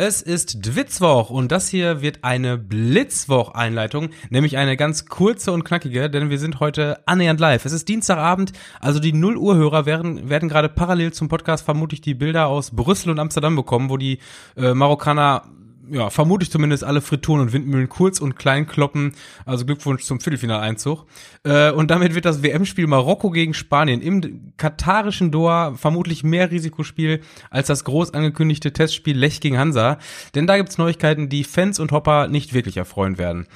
Es ist Dwitzwoch und das hier wird eine Blitzwoch-Einleitung, nämlich eine ganz kurze und knackige, denn wir sind heute annähernd live. Es ist Dienstagabend, also die 0 Uhr Hörer werden, werden gerade parallel zum Podcast vermutlich die Bilder aus Brüssel und Amsterdam bekommen, wo die äh, Marokkaner ja, vermute ich zumindest alle Frituren und Windmühlen kurz und klein kloppen. Also Glückwunsch zum Viertelfinaleinzug. Äh, und damit wird das WM-Spiel Marokko gegen Spanien im katarischen Doha vermutlich mehr Risikospiel als das groß angekündigte Testspiel Lech gegen Hansa. Denn da gibt's Neuigkeiten, die Fans und Hopper nicht wirklich erfreuen werden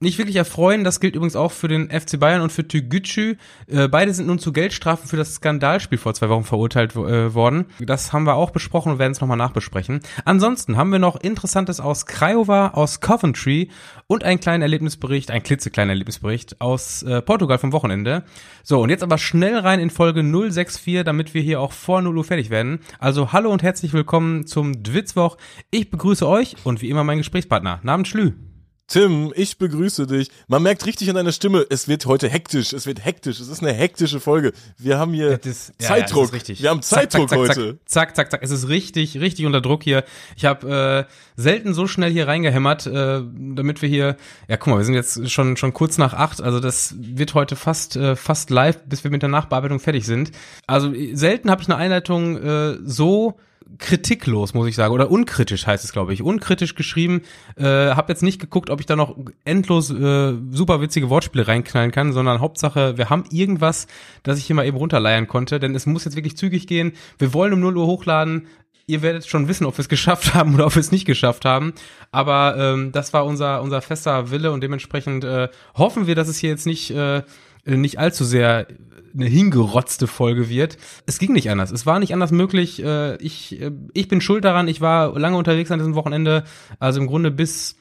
nicht wirklich erfreuen. Das gilt übrigens auch für den FC Bayern und für Tügücü. Äh, beide sind nun zu Geldstrafen für das Skandalspiel vor zwei Wochen verurteilt äh, worden. Das haben wir auch besprochen und werden es nochmal nachbesprechen. Ansonsten haben wir noch Interessantes aus Craiova, aus Coventry und einen kleinen Erlebnisbericht, ein klitzekleiner Erlebnisbericht aus äh, Portugal vom Wochenende. So, und jetzt aber schnell rein in Folge 064, damit wir hier auch vor 0 Uhr fertig werden. Also hallo und herzlich willkommen zum Dwitzwoch. Ich begrüße euch und wie immer meinen Gesprächspartner. Namen Schlü. Tim, ich begrüße dich. Man merkt richtig an deiner Stimme, es wird heute hektisch, es wird hektisch, es ist eine hektische Folge. Wir haben hier ist, Zeitdruck. Ja, ja, Wir haben Zeitdruck zack, zack, heute. Zack, zack, zack, Es ist richtig, richtig unter Druck hier. Ich habe äh, selten so schnell hier reingehämmert, äh, damit wir hier, ja guck mal, wir sind jetzt schon schon kurz nach acht, also das wird heute fast äh, fast live, bis wir mit der Nachbearbeitung fertig sind. Also selten habe ich eine Einleitung äh, so kritiklos, muss ich sagen, oder unkritisch heißt es, glaube ich. Unkritisch geschrieben. Äh, hab jetzt nicht geguckt, ob ich da noch endlos äh, super witzige Wortspiele reinknallen kann, sondern Hauptsache, wir haben irgendwas, das ich hier mal eben runterleiern konnte, denn es muss jetzt wirklich zügig gehen. Wir wollen um 0 Uhr hochladen. Ihr werdet schon wissen, ob wir es geschafft haben oder ob wir es nicht geschafft haben. Aber ähm, das war unser, unser fester Wille und dementsprechend äh, hoffen wir, dass es hier jetzt nicht, äh, nicht allzu sehr eine hingerotzte Folge wird. Es ging nicht anders. Es war nicht anders möglich. Äh, ich, äh, ich bin schuld daran. Ich war lange unterwegs an diesem Wochenende. Also im Grunde bis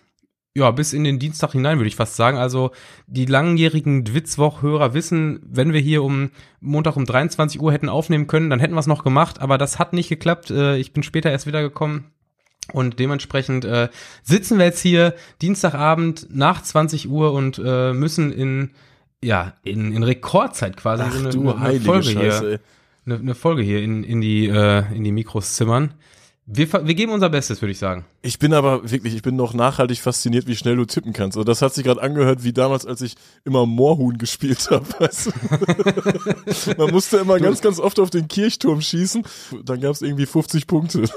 ja, bis in den Dienstag hinein, würde ich fast sagen. Also die langjährigen Dwitzwoch-Hörer wissen, wenn wir hier um Montag um 23 Uhr hätten aufnehmen können, dann hätten wir es noch gemacht, aber das hat nicht geklappt. Äh, ich bin später erst wiedergekommen. Und dementsprechend äh, sitzen wir jetzt hier Dienstagabend nach 20 Uhr und äh, müssen in ja, in, in Rekordzeit quasi Ach, so eine, du eine Folge Scheiße, hier, eine, eine, Folge hier in, in die, äh, in die Mikros zimmern. Wir, wir geben unser Bestes, würde ich sagen. Ich bin aber wirklich, ich bin noch nachhaltig fasziniert, wie schnell du tippen kannst. Also das hat sich gerade angehört wie damals, als ich immer Moorhuhn gespielt habe. Weißt du? Man musste immer ganz, ganz oft auf den Kirchturm schießen. Dann gab es irgendwie 50 Punkte.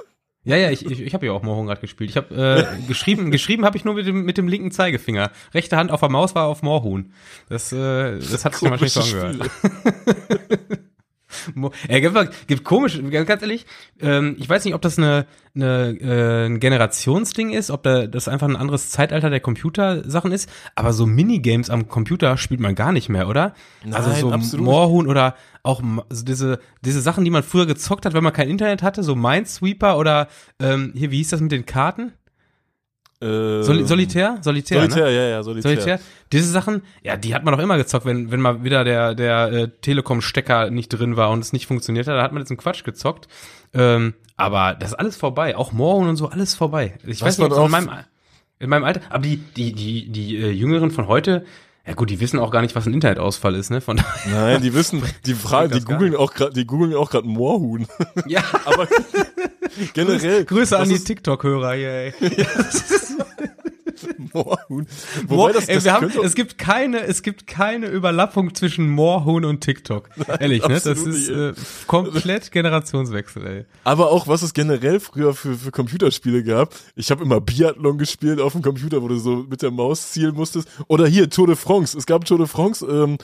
Ja, ja, ich, ich, ich habe ja auch Moorhuhn gerade gespielt. Ich habe äh, geschrieben, geschrieben habe ich nur mit dem, mit dem linken Zeigefinger. Rechte Hand auf der Maus war auf Moorhuhn. Das, äh, das hat sich wahrscheinlich so angehört. Er gibt, gibt komisch, ganz ehrlich, ähm, ich weiß nicht, ob das eine, eine, äh, ein Generationsding ist, ob da, das einfach ein anderes Zeitalter der Computersachen ist, aber so Minigames am Computer spielt man gar nicht mehr, oder? Nein, also so absolut. Moorhuhn oder auch also diese, diese Sachen, die man früher gezockt hat, wenn man kein Internet hatte, so Minesweeper oder ähm, hier, wie hieß das mit den Karten? Äh, Soli Solitär? Solitär, Solitär, ne? ja, ja, Solitär. Solitär. Diese Sachen, ja, die hat man doch immer gezockt, wenn, wenn mal wieder der, der äh, Telekom-Stecker nicht drin war und es nicht funktioniert hat, da hat man jetzt einen Quatsch gezockt. Ähm, aber das ist alles vorbei. Auch Morgen und so, alles vorbei. Ich Was weiß nicht, ob in meinem, in meinem Alter, aber die, die, die, die äh, Jüngeren von heute, ja gut, die wissen auch gar nicht, was ein Internetausfall ist, ne? Von daher, Nein, die wissen, die fragen, die googeln auch gerade, die googeln auch gerade Moorhuhn. ja, Aber generell. Grüße an die TikTok-Hörer hier, ey. Moorhuhn. Moor, das, ey, das haben, es gibt keine, es gibt keine Überlappung zwischen Moorhuhn und TikTok. Ehrlich, ne? Das ist äh, komplett Generationswechsel, ey. Aber auch, was es generell früher für, für Computerspiele gab. Ich habe immer Biathlon gespielt auf dem Computer, wo du so mit der Maus zielen musstest. Oder hier, Tour de France. Es gab Tour de France, ähm,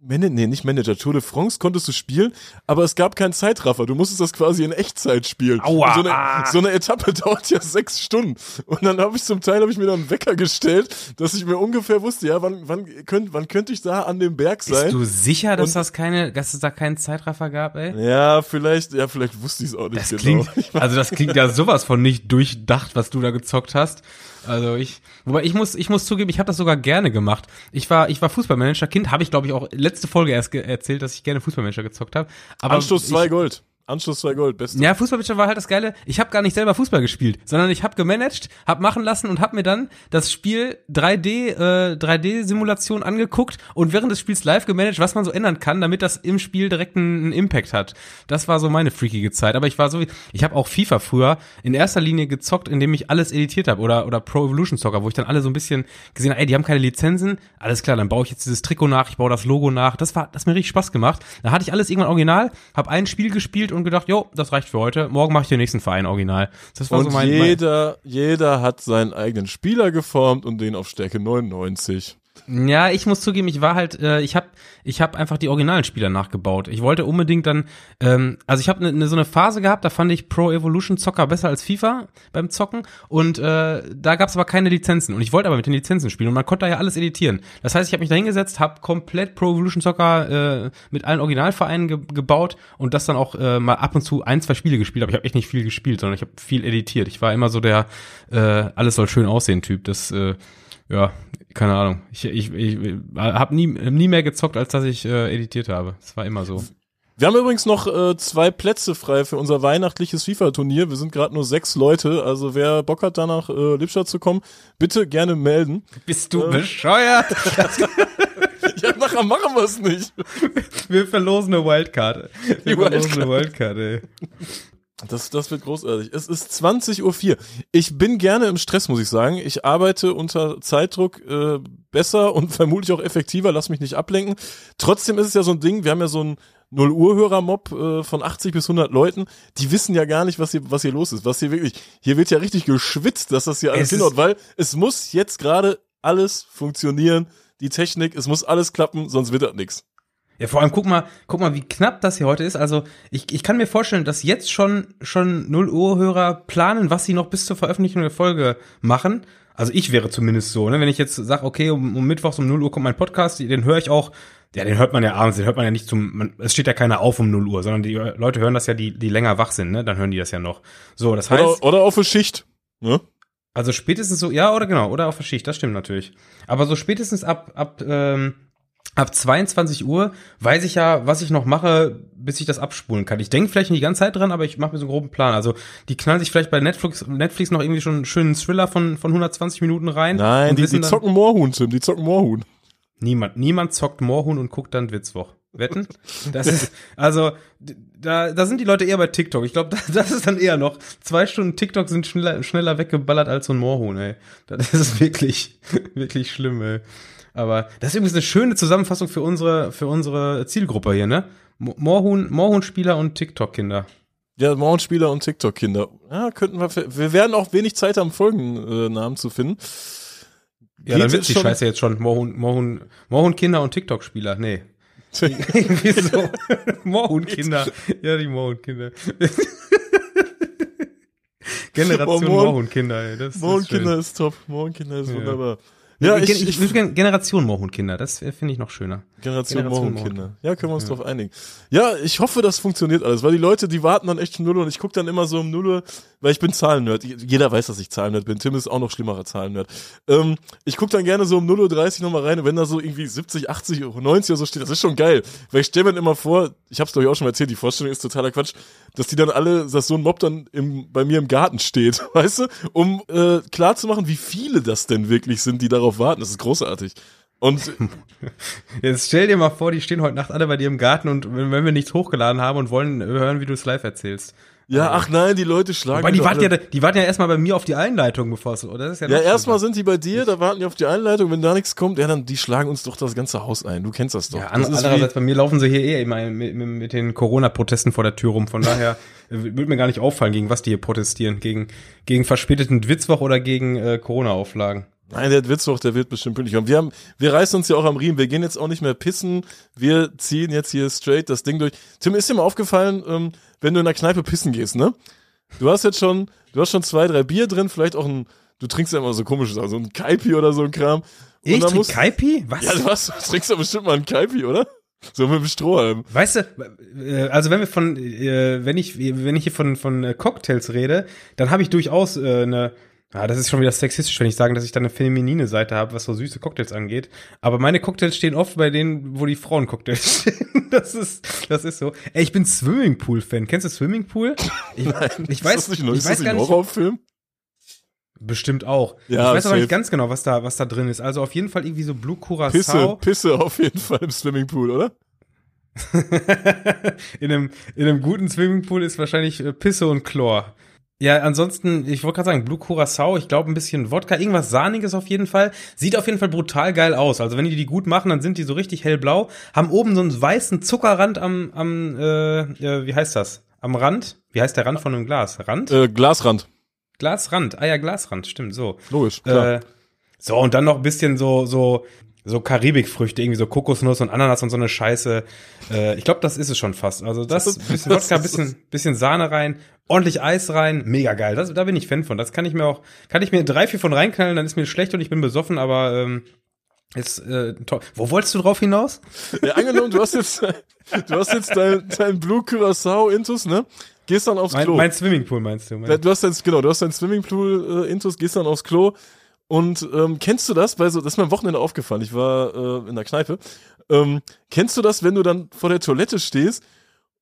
Man nee, nicht Manager. Tour de France konntest du spielen, aber es gab keinen Zeitraffer. Du musstest das quasi in Echtzeit spielen. Aua. So eine, so eine Etappe dauert ja sechs Stunden. Und dann habe ich zum Teil habe ich mir dann einen Wecker gestellt, dass ich mir ungefähr wusste, ja, wann, wann, könnt, wann könnte ich da an dem Berg sein? Bist du sicher, dass Und- das keine, dass es da keinen Zeitraffer gab, ey? ja, vielleicht, ja, vielleicht wusste ich es auch nicht Das genau. klingt, also das klingt ja sowas von nicht durchdacht, was du da gezockt hast. Also ich, wobei ich muss, ich muss zugeben, ich habe das sogar gerne gemacht. Ich war, ich war Fußballmanager Kind, habe ich glaube ich auch letzte Folge erst erzählt, dass ich gerne Fußballmanager gezockt habe. Aber Anstoß zwei ich, Gold. Anschluss 2 Gold, beste. Ja, Fußballwitcher war halt das Geile. Ich habe gar nicht selber Fußball gespielt, sondern ich habe gemanagt, habe machen lassen und habe mir dann das Spiel 3D äh, 3D Simulation angeguckt und während des Spiels live gemanagt, was man so ändern kann, damit das im Spiel direkt einen, einen Impact hat. Das war so meine freakige Zeit. Aber ich war so, ich habe auch FIFA früher in erster Linie gezockt, indem ich alles editiert habe oder oder Pro Evolution Soccer, wo ich dann alle so ein bisschen gesehen habe, ey, die haben keine Lizenzen, alles klar, dann baue ich jetzt dieses Trikot nach, ich baue das Logo nach. Das war, das hat mir richtig Spaß gemacht. Da hatte ich alles irgendwann original, habe ein Spiel gespielt und gedacht, jo, das reicht für heute. Morgen mache ich den nächsten Verein original. Das war und so mein, jeder, jeder hat seinen eigenen Spieler geformt und den auf Stärke 99. Ja, ich muss zugeben, ich war halt, äh, ich habe ich hab einfach die originalen Spieler nachgebaut. Ich wollte unbedingt dann, ähm, also ich habe ne, ne, so eine Phase gehabt, da fand ich Pro Evolution Zocker besser als FIFA beim Zocken und äh, da gab es aber keine Lizenzen und ich wollte aber mit den Lizenzen spielen und man konnte da ja alles editieren. Das heißt, ich habe mich da hingesetzt, habe komplett Pro Evolution Soccer äh, mit allen Originalvereinen ge gebaut und das dann auch äh, mal ab und zu ein, zwei Spiele gespielt, aber ich habe echt nicht viel gespielt, sondern ich habe viel editiert. Ich war immer so der äh, alles soll schön aussehen Typ. Das äh, ja, keine Ahnung. Ich, ich, ich habe nie, nie mehr gezockt, als dass ich äh, editiert habe. Es war immer so. Wir haben übrigens noch äh, zwei Plätze frei für unser weihnachtliches FIFA-Turnier. Wir sind gerade nur sechs Leute, also wer Bock hat, da nach äh, Lippstadt zu kommen, bitte gerne melden. Bist du äh, bescheuert? ja, nachher machen wir es nicht. Wir verlosen eine Wildcard. Wir Die verlosen Wildcard. eine Wildcard, ey. Das, das wird großartig. Es ist 20.04 Uhr. Ich bin gerne im Stress, muss ich sagen. Ich arbeite unter Zeitdruck äh, besser und vermutlich auch effektiver. Lass mich nicht ablenken. Trotzdem ist es ja so ein Ding, wir haben ja so ein 0 Uhr Hörer-Mob äh, von 80 bis 100 Leuten, die wissen ja gar nicht, was hier, was hier los ist. Was hier wirklich, hier wird ja richtig geschwitzt, dass das hier alles hinhaut, weil es muss jetzt gerade alles funktionieren. Die Technik, es muss alles klappen, sonst wird das nichts. Ja, vor allem guck mal, guck mal, wie knapp das hier heute ist. Also ich, ich kann mir vorstellen, dass jetzt schon schon 0 Uhr Hörer planen, was sie noch bis zur Veröffentlichung der Folge machen. Also ich wäre zumindest so, ne? Wenn ich jetzt sage, okay, um, um Mittwochs um 0 Uhr kommt mein Podcast, den höre ich auch, ja, den hört man ja abends, den hört man ja nicht zum, man, es steht ja keiner auf um 0 Uhr, sondern die Leute hören das ja, die, die länger wach sind, ne? Dann hören die das ja noch. So, das heißt. Oder, oder auf eine Schicht, ne? Also spätestens so, ja, oder genau, oder auf der Schicht, das stimmt natürlich. Aber so spätestens ab, ab, ähm, ab 22 Uhr weiß ich ja, was ich noch mache, bis ich das abspulen kann. Ich denke vielleicht nicht die ganze Zeit dran, aber ich mache mir so einen groben Plan. Also die knallen sich vielleicht bei Netflix, Netflix noch irgendwie schon einen schönen Thriller von, von 120 Minuten rein. Nein, die, die zocken Moorhuhn, Tim, die zocken Moorhuhn. Niemand, niemand zockt Moorhuhn und guckt dann Witzwoch. Wetten? Das ist, also, da, da sind die Leute eher bei TikTok. Ich glaube, das ist dann eher noch. Zwei Stunden TikTok sind schneller, schneller weggeballert als so ein Moorhuhn, ey. Das ist wirklich, wirklich schlimm, ey. Aber das ist übrigens eine schöne Zusammenfassung für unsere, für unsere Zielgruppe hier, ne? Moorhuhn, Moorhuhn-Spieler und TikTok-Kinder. Ja, Moorhuhn-Spieler und TikTok-Kinder. Ja, könnten wir, wir werden auch wenig Zeit haben, Folgennamen zu finden. Ja, dann wird die Scheiße jetzt schon. Moorhuhn, Moorhuhn, Moorhuhn-Kinder und TikTok-Spieler. Nee. Wieso? Moorhuhn-Kinder. Ja, die Moorhuhn-Kinder. Generation oh, Moorhuhn-Kinder, ey. Moorhuhn-Kinder ist top. Moorhuhn-Kinder ist ja. wunderbar. Ja, ich, ich, ich würde Generation Moorhuhn-Kinder, das finde ich noch schöner. Generation, Generation Moorhuhn-Kinder. Ja, können wir uns ja. drauf einigen. Ja, ich hoffe, das funktioniert alles, weil die Leute, die warten dann echt schon Null und ich gucke dann immer so um Null, weil ich bin Zahlennerd. Jeder weiß, dass ich Zahlennerd bin. Tim ist auch noch schlimmerer Zahlennerd. Ähm, ich gucke dann gerne so um 0.30 Uhr nochmal rein und wenn da so irgendwie 70, 80, 90 oder so steht, das ist schon geil. Weil ich stelle mir immer vor, ich habe es glaube ich auch schon mal erzählt, die Vorstellung ist totaler Quatsch, dass die dann alle, dass so ein Mob dann im, bei mir im Garten steht, weißt du, um äh, klar zu machen, wie viele das denn wirklich sind, die darauf warten. Das ist großartig. Und jetzt stell dir mal vor, die stehen heute Nacht alle bei dir im Garten und wenn, wir nichts hochgeladen haben und wollen hören, wie du es live erzählst. Ja, ach nein, die Leute schlagen. Weil die warten ja, die warten ja erstmal bei mir auf die Einleitung, bevor es, oder? Das ist ja, ja erstmal sind die bei dir, da warten die auf die Einleitung. Wenn da nichts kommt, ja, dann, die schlagen uns doch das ganze Haus ein. Du kennst das doch. Ja, das andererseits, bei mir laufen sie hier eh immer mit, mit, mit den Corona-Protesten vor der Tür rum. Von daher würde mir gar nicht auffallen, gegen was die hier protestieren. Gegen, gegen verspäteten Witzwoch oder gegen äh, Corona-Auflagen. Nein, der Witzwoch, der wird bestimmt pünktlich kommen. Wir haben, wir reißen uns ja auch am Riemen. Wir gehen jetzt auch nicht mehr pissen. Wir ziehen jetzt hier straight das Ding durch. Tim, ist dir mal aufgefallen, ähm, wenn du in der Kneipe pissen gehst, ne? Du hast jetzt schon, du hast schon zwei, drei Bier drin, vielleicht auch ein, du trinkst ja immer so komisches, also ein Kaipi oder so ein Kram. Und ich trink Kaipi? Was? Ja, du, hast, trinkst ja bestimmt mal ein Kaipi, oder? So mit dem Strohhalm. Weißt du, äh, also wenn wir von, äh, wenn ich, wenn ich hier von, von äh, Cocktails rede, dann habe ich durchaus eine, Ah, das ist schon wieder sexistisch, wenn ich sage, dass ich da eine feminine Seite habe, was so süße Cocktails angeht. Aber meine Cocktails stehen oft bei denen, wo die Frauen Cocktails stehen. Das ist, das ist so. Ey, ich bin Swimmingpool-Fan. Kennst du Swimmingpool? Ich, Nein, ich weiß, ist das nicht, ich ist weiß das nicht ein. Horrorfilm? Bestimmt auch. Ja, ich weiß aber nicht ganz genau, was da, was da drin ist. Also auf jeden Fall irgendwie so Blue Pisse, Curacao. Pisse auf jeden Fall im Swimmingpool, oder? in, einem, in einem guten Swimmingpool ist wahrscheinlich äh, Pisse und Chlor. Ja, ansonsten, ich wollte gerade sagen, Blue Curacao, ich glaube ein bisschen Wodka, irgendwas Sahniges auf jeden Fall. Sieht auf jeden Fall brutal geil aus. Also wenn die die gut machen, dann sind die so richtig hellblau, haben oben so einen weißen Zuckerrand am, am äh, äh, wie heißt das? Am Rand? Wie heißt der Rand von einem Glas? Rand? Äh, Glasrand. Glasrand. Ah ja, Glasrand, stimmt, so. Logisch, klar. Äh, so, und dann noch ein bisschen so, so, so Karibikfrüchte, irgendwie so Kokosnuss und Ananas und so eine Scheiße. Äh, ich glaube, das ist es schon fast. Also das, Das- bisschen Wodka, ist bisschen, bisschen Sahne rein, ordentlich Eis rein, mega geil. Das, da bin ich Fan von. Das kann ich mir auch, kann ich mir drei, vier von reinknallen, dann ist mir schlecht und ich bin besoffen, aber ähm, ist äh, toll. Wo wolltest du drauf hinaus? Ja, angenommen, du hast jetzt, du hast jetzt dein, dein Blue Curacao Intus, ne? Gehst dann aufs Mein, Klo. mein Swimmingpool meinst du? Mein, Du hast dein, genau, du hast dein Swimmingpool äh, Intus, gehst dann aufs Klo und ähm, kennst du das? Bei so, das ist mir am Wochenende aufgefallen. Ich war äh, in der Kneipe. Ähm, kennst du das, wenn du dann vor der Toilette stehst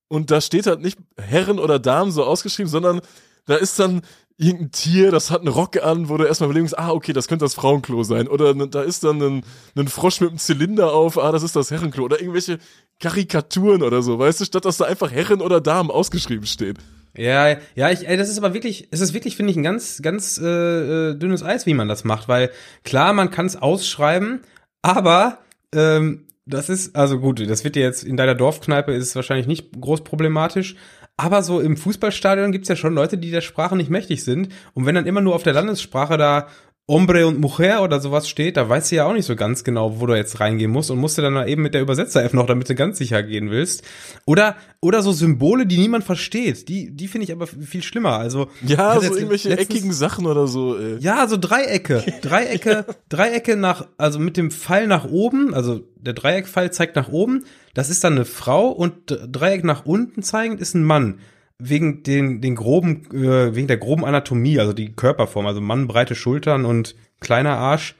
und da steht halt nicht Herren oder Damen so ausgeschrieben, sondern da ist dann irgendein Tier, das hat einen Rock an, wo du erstmal überlegst, ah, okay, das könnte das Frauenklo sein. Oder da ist dann ein, ein Frosch mit einem Zylinder auf, ah, das ist das Herrenklo. Oder irgendwelche Karikaturen oder so, weißt du, statt dass da einfach Herren oder Damen ausgeschrieben steht. Ja, ja, ich, ey, das ist aber wirklich, es ist wirklich, finde ich, ein ganz, ganz äh, äh, dünnes Eis, wie man das macht, weil klar, man kann es ausschreiben, aber ähm, das ist, also gut, das wird dir jetzt in deiner Dorfkneipe ist wahrscheinlich nicht groß problematisch, aber so im Fußballstadion gibt's ja schon Leute, die der Sprache nicht mächtig sind. Und wenn dann immer nur auf der Landessprache da Hombre und Mujer oder sowas steht, da weißt du ja auch nicht so ganz genau, wo du jetzt reingehen musst und musst du dann eben mit der Übersetzer-App noch, damit du ganz sicher gehen willst. Oder, oder so Symbole, die niemand versteht. Die, die finde ich aber viel schlimmer. Also, Ja, so irgendwelche letztens- eckigen Sachen oder so. Ey. ja, so Dreiecke. Dreiecke, Dreiecke nach, also mit dem Pfeil nach oben, also der Dreieckpfeil zeigt nach oben, das ist dann eine Frau und Dreieck nach unten zeigend ist ein Mann. Wegen den, den groben, äh, wegen der groben Anatomie, also die Körperform, also Mann, breite Schultern und kleiner Arsch.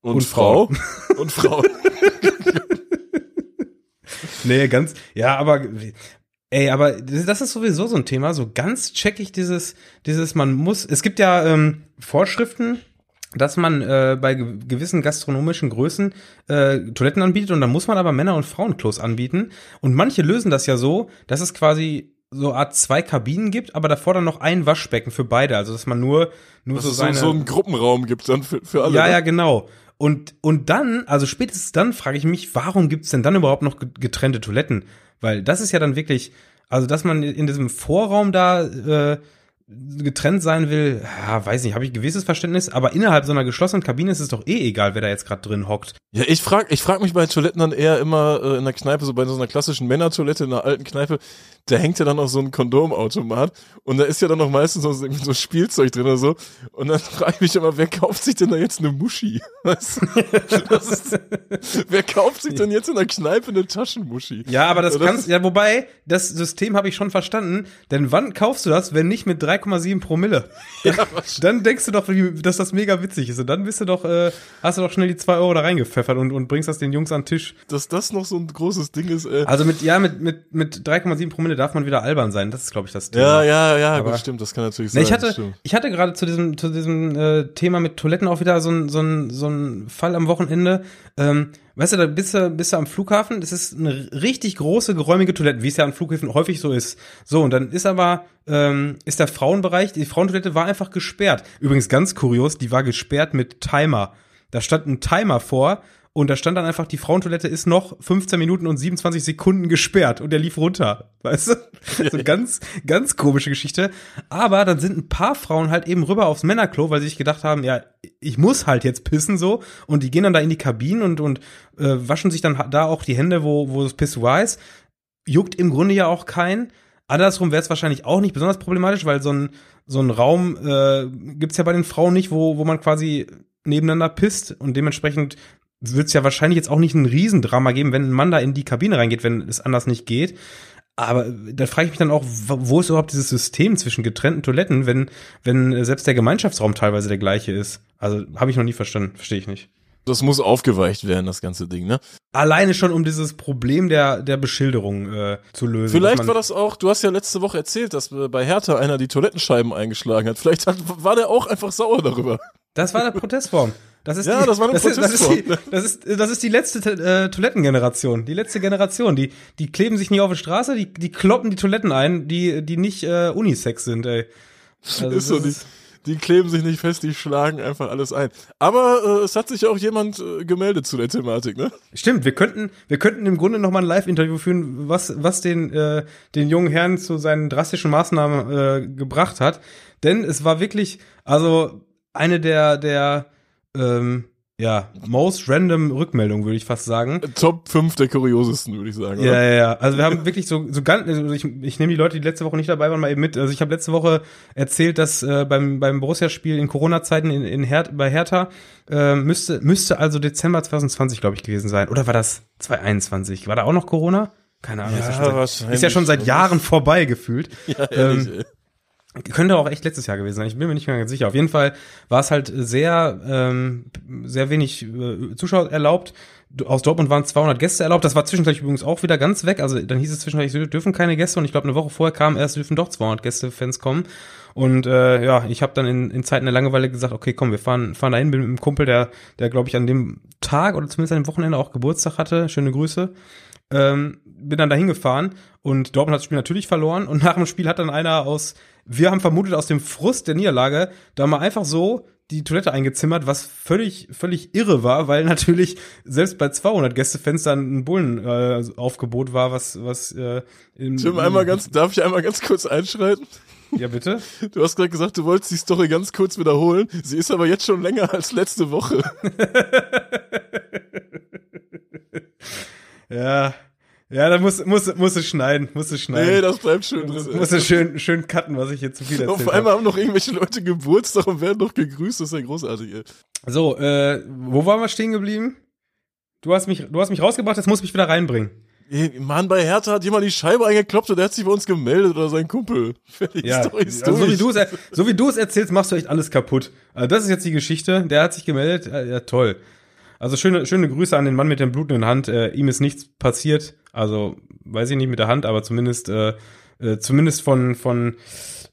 Und, Und Frau. Und Frau. Nee, ganz, ja, aber, ey, aber das ist sowieso so ein Thema, so ganz check ich dieses, dieses, man muss, es gibt ja ähm, Vorschriften, dass man äh, bei ge gewissen gastronomischen Größen äh, Toiletten anbietet und dann muss man aber Männer- und Frauenklos anbieten. Und manche lösen das ja so, dass es quasi so Art zwei Kabinen gibt, aber davor dann noch ein Waschbecken für beide. Also dass man nur, nur Dass so es seine. so einen Gruppenraum gibt dann für, für alle. Ja, ne? ja, genau. Und, und dann, also spätestens dann frage ich mich, warum gibt's denn dann überhaupt noch ge- getrennte Toiletten? Weil das ist ja dann wirklich, also dass man in diesem Vorraum da äh, getrennt sein will, ja, weiß nicht, habe ich gewisses Verständnis, aber innerhalb so einer geschlossenen Kabine ist es doch eh egal, wer da jetzt gerade drin hockt. Ja, ich frag, ich frag mich bei Toiletten dann eher immer äh, in der Kneipe, so bei so einer klassischen Männertoilette in einer alten Kneipe, da hängt ja dann noch so ein Kondomautomat und da ist ja dann noch meistens so, so Spielzeug drin oder so. Und dann frage ich mich immer, wer kauft sich denn da jetzt eine Muschi? Weißt du? ist, wer kauft sich denn jetzt in der Kneipe eine Taschenmuschi? Ja, aber das Ja, das kannst, ja, wobei, das System habe ich schon verstanden, denn wann kaufst du das, wenn nicht mit 3,7 Promille? dann denkst du doch, dass das mega witzig ist und dann bist du doch, äh, hast du doch schnell die 2 Euro da reingepfeffert und, und bringst das den Jungs an den Tisch. Dass das noch so ein großes Ding ist, äh. Also mit, ja, mit, mit, mit 3,7 Promille darf man wieder albern sein. Das ist, glaube ich, das Thema. Ja, ja, ja, Aber- gut, stimmt, das kann natürlich Nee, sein. ich hatte, stimmt. ich hatte gerade zu diesem, zu diesem äh, Thema mit Toiletten auch wieder so ein, so ein, so ein Fall am Wochenende. Ähm, weißt du, da bist du, bist du am Flughafen, das ist eine richtig große, geräumige Toilette, wie es ja an Flughäfen häufig so ist. So, und dann ist aber, ähm, ist der Frauenbereich, die Frauentoilette war einfach gesperrt. Übrigens ganz kurios, die war gesperrt mit Timer. Da stand ein Timer vor und da stand dann einfach, die Frauentoilette ist noch 15 Minuten und 27 Sekunden gesperrt und der lief runter. Weißt du? So ganz, ganz komische Geschichte. Aber dann sind ein paar Frauen halt eben rüber aufs Männerklo, weil sie sich gedacht haben, ja, ich muss halt jetzt pissen so. Und die gehen dann da in die Kabinen und, und äh, waschen sich dann da auch die Hände, wo, wo das Pissoir ist. Juckt im Grunde ja auch kein. Andersrum wäre es wahrscheinlich auch nicht besonders problematisch, weil so ein, so ein Raum äh, gibt's ja bei den Frauen nicht, wo, wo man quasi nebeneinander pisst und dementsprechend wird es ja wahrscheinlich jetzt auch nicht ein Riesendrama geben, wenn ein Mann da in die Kabine reingeht, wenn es anders nicht geht. Aber da frage ich mich dann auch, wo ist überhaupt dieses System zwischen getrennten Toiletten, wenn, wenn selbst der Gemeinschaftsraum teilweise der gleiche ist? Also habe ich noch nie verstanden, verstehe ich nicht. Das muss aufgeweicht werden, das ganze Ding, ne? Alleine schon, um dieses Problem der, der Beschilderung äh, zu lösen. Vielleicht war das auch, du hast ja letzte Woche erzählt, dass bei Hertha einer die Toilettenscheiben eingeschlagen hat. Vielleicht hat, war der auch einfach sauer darüber. Das war der Protestform. Das ist ja, die, das war eine das ist, das, ist Protestform. die, das, ist, das ist die letzte äh, Toilettengeneration. Die letzte Generation. Die, die kleben sich nicht auf die Straße, die, die kloppen die Toiletten ein, die, die nicht äh, Unisex sind, ey. Also ist so, die, die kleben sich nicht fest, die schlagen einfach alles ein. Aber äh, es hat sich auch jemand äh, gemeldet zu der Thematik, ne? Stimmt, wir könnten, wir könnten im Grunde noch mal ein Live-Interview führen, was, was den, äh, den jungen Herrn zu seinen drastischen Maßnahmen äh, gebracht hat. Denn es war wirklich, also eine der, der ähm, ja, most random Rückmeldung, würde ich fast sagen. Top 5 der kuriosesten, würde ich sagen. Ja, oder? ja, ja. Also wir haben wirklich so, so ganz, also ich, ich nehme die Leute, die letzte Woche nicht dabei waren, mal eben mit. Also ich habe letzte Woche erzählt, dass äh, beim, beim Borussia-Spiel in Corona-Zeiten in, in Her bei Hertha äh, müsste, müsste also Dezember 2020, glaube ich, gewesen sein. Oder war das 2021? War da auch noch Corona? Keine Ahnung. Ja, ist, ja schon seit, ist ja schon seit Jahren vorbei gefühlt. Ja, ehrlich, Ähm. Könnte auch echt letztes Jahr gewesen sein. Ich bin mir nicht mehr ganz sicher. Auf jeden Fall war es halt sehr, ähm, sehr wenig äh, Zuschauer erlaubt. Aus Dortmund waren 200 Gäste erlaubt. Das war zwischenzeitlich übrigens auch wieder ganz weg. Also dann hieß es zwischenzeitlich, es dürfen keine Gäste. Und ich glaube, eine Woche vorher kam erst, dürfen doch 200 Gäste, Fans kommen. Und äh, ja, ich habe dann in, in Zeiten der Langeweile gesagt, okay, komm, wir fahren, fahren dahin. Bin mit einem Kumpel, der, der glaube ich an dem Tag oder zumindest an dem Wochenende auch Geburtstag hatte. Schöne Grüße ähm, bin dann dahin gefahren und Dortmund hat das Spiel natürlich verloren und nach dem Spiel hat dann einer aus, wir haben vermutet aus dem Frust der Niederlage, da mal einfach so die Toilette eingezimmert, was völlig, völlig irre war, weil natürlich selbst bei 200 Gästefans dann ein Bullenaufgebot äh, war, was, was, äh, im, Tim, einmal ganz, darf ich einmal ganz kurz einschreiten? ja bitte? Du hast gerade gesagt, du wolltest die Story ganz kurz wiederholen. Sie ist aber jetzt schon länger als letzte Woche. Ja, ja, da muss, muss, muss es schneiden, muss es schneiden. Nee, das bleibt schön muss, drin. muss es schön, schön cutten, was ich hier zu viel erzählt Auf einmal haben noch irgendwelche Leute Geburtstag und werden noch gegrüßt. Das ist ja großartig, ey. So, äh, wo waren wir stehen geblieben? Du hast mich, du hast mich rausgebracht, jetzt muss mich wieder reinbringen. Mann, bei Hertha hat jemand die Scheibe eingekloppt und der hat sich bei uns gemeldet oder sein Kumpel. Fertig, Ja, Story ist also so wie du es, so wie du es erzählst, machst du echt alles kaputt. Also das ist jetzt die Geschichte. Der hat sich gemeldet. Ja, ja toll. Also schöne, schöne Grüße an den Mann mit dem blutenden Hand. Äh, ihm ist nichts passiert. Also weiß ich nicht mit der Hand, aber zumindest, äh, äh, zumindest von von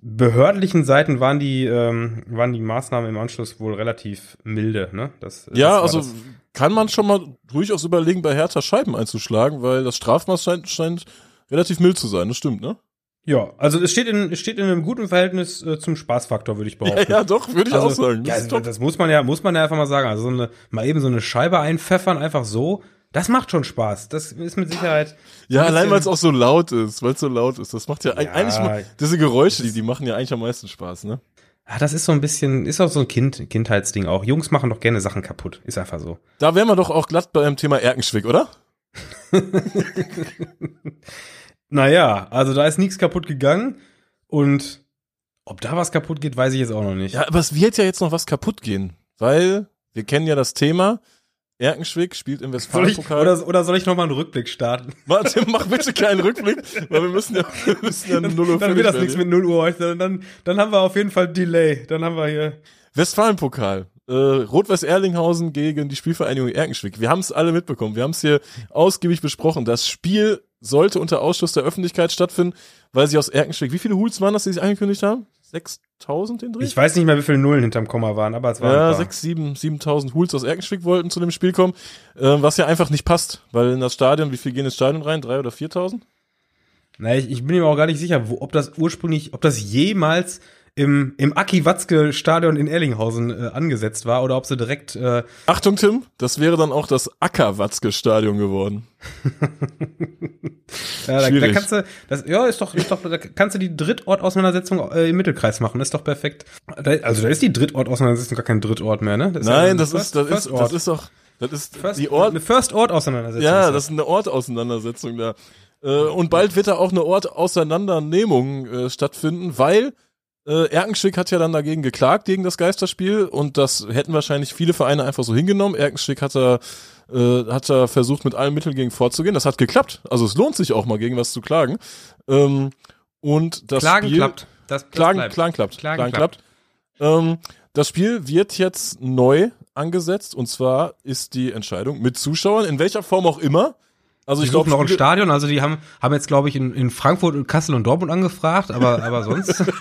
behördlichen Seiten waren die ähm, waren die Maßnahmen im Anschluss wohl relativ milde. Ne? Das, Ja, das also das. kann man schon mal durchaus überlegen, bei Hertha Scheiben einzuschlagen, weil das Strafmaß scheint, scheint relativ mild zu sein. Das stimmt, ne? Ja, also es steht in, es steht in einem guten Verhältnis äh, zum Spaßfaktor, würde ich Ja, behaupten. ja doch, würde ich also, auch sagen. Das ja, das muss man ja, muss man ja einfach mal sagen. Also so eine, mal eben so eine Scheibe einpfeffern, einfach so, das macht schon Spaß. Das ist mit Sicherheit. Ja, ein allein weil es auch so laut ist, weil es so laut ist. Das macht ja, Ja, eigentlich mal, diese Geräusche, die, die machen ja eigentlich am meisten Spaß, ne? Ah, das ist so ein bisschen, ist auch so ein Kind, Kindheitsding auch. Jungs machen doch gerne Sachen kaputt. Ist einfach so. Da wären wir doch auch glatt beim Thema Erkenschwick, oder? Naja, also da ist nichts kaputt gegangen und ob da was kaputt geht, weiß ich jetzt auch noch nicht. Ja, aber es wird ja jetzt noch was kaputt gehen, weil wir kennen ja das Thema. Erkenschwick spielt im Westfalenpokal. oder, oder soll ich noch mal einen Rückblick starten? Warte, mach bitte keinen Rückblick, weil wir müssen ja, wir müssen ja 0 Uhr Dann wird das nichts mit 0 Uhr heute. Dann, dann haben wir auf jeden Fall Delay. Dann haben wir hier. Westfalenpokal. Äh, Rot-Weiß Erlinghausen gegen die Spielvereinigung Erkenschwick. Wir haben es alle mitbekommen. Wir haben es hier ausgiebig besprochen. Das Spiel sollte unter Ausschluss der Öffentlichkeit stattfinden, weil sie aus Erkenschwick, wie viele Hools waren das, die sich angekündigt haben? 6000 den Dreh? Ich weiß nicht mehr, wie viele Nullen hinterm Komma waren, aber es waren ja, ein paar. 6, 7, 7000 Hools aus Erkenschwick wollten zu dem Spiel kommen, äh, was ja einfach nicht passt, weil in das Stadion, wie viel gehen ins Stadion rein? 3 oder 4000? Na, ich, ich bin mir auch gar nicht sicher, wo, ob das ursprünglich, ob das jemals im, im Aki Watzke Stadion in Erlinghausen äh, angesetzt war oder ob sie direkt äh, Achtung, Tim, das wäre dann auch das Acker-Watzke-Stadion geworden. ja, da, da kannst du das ja ist doch ist doch da kannst du die Drittort-Auseinandersetzung äh, im Mittelkreis machen ist doch perfekt da, also da ist die Drittort-Auseinandersetzung gar kein Drittort mehr ne das Nein, ja das First- ist, das ist, Ort. das ist doch, das ist First, die Ort, eine First-Ort-Auseinandersetzung Ja, das ist eine Ortauseinandersetzung da. Äh, und bald wird da auch eine Ortauseinandernehmung äh, stattfinden, weil äh, Erkenschwick hat ja dann dagegen geklagt, gegen das Geisterspiel. Und das hätten wahrscheinlich viele Vereine einfach so hingenommen. Erkenschwick hat da äh, hat er versucht, mit allen Mitteln gegen vorzugehen. Das hat geklappt. Also es lohnt sich auch mal gegen was zu klagen. Ähm, und das Klagen Spiel, klappt. Das, das Klagen, bleibt. Klagen klappt. Klagen Klagen klappt. Ähm, das Spiel wird jetzt neu angesetzt und zwar ist die Entscheidung mit Zuschauern, in welcher Form auch immer. Also Die ich glaube, noch ein Stadion, also die haben, haben jetzt, glaube ich, in, in Frankfurt, und Kassel und Dortmund angefragt, aber, aber sonst.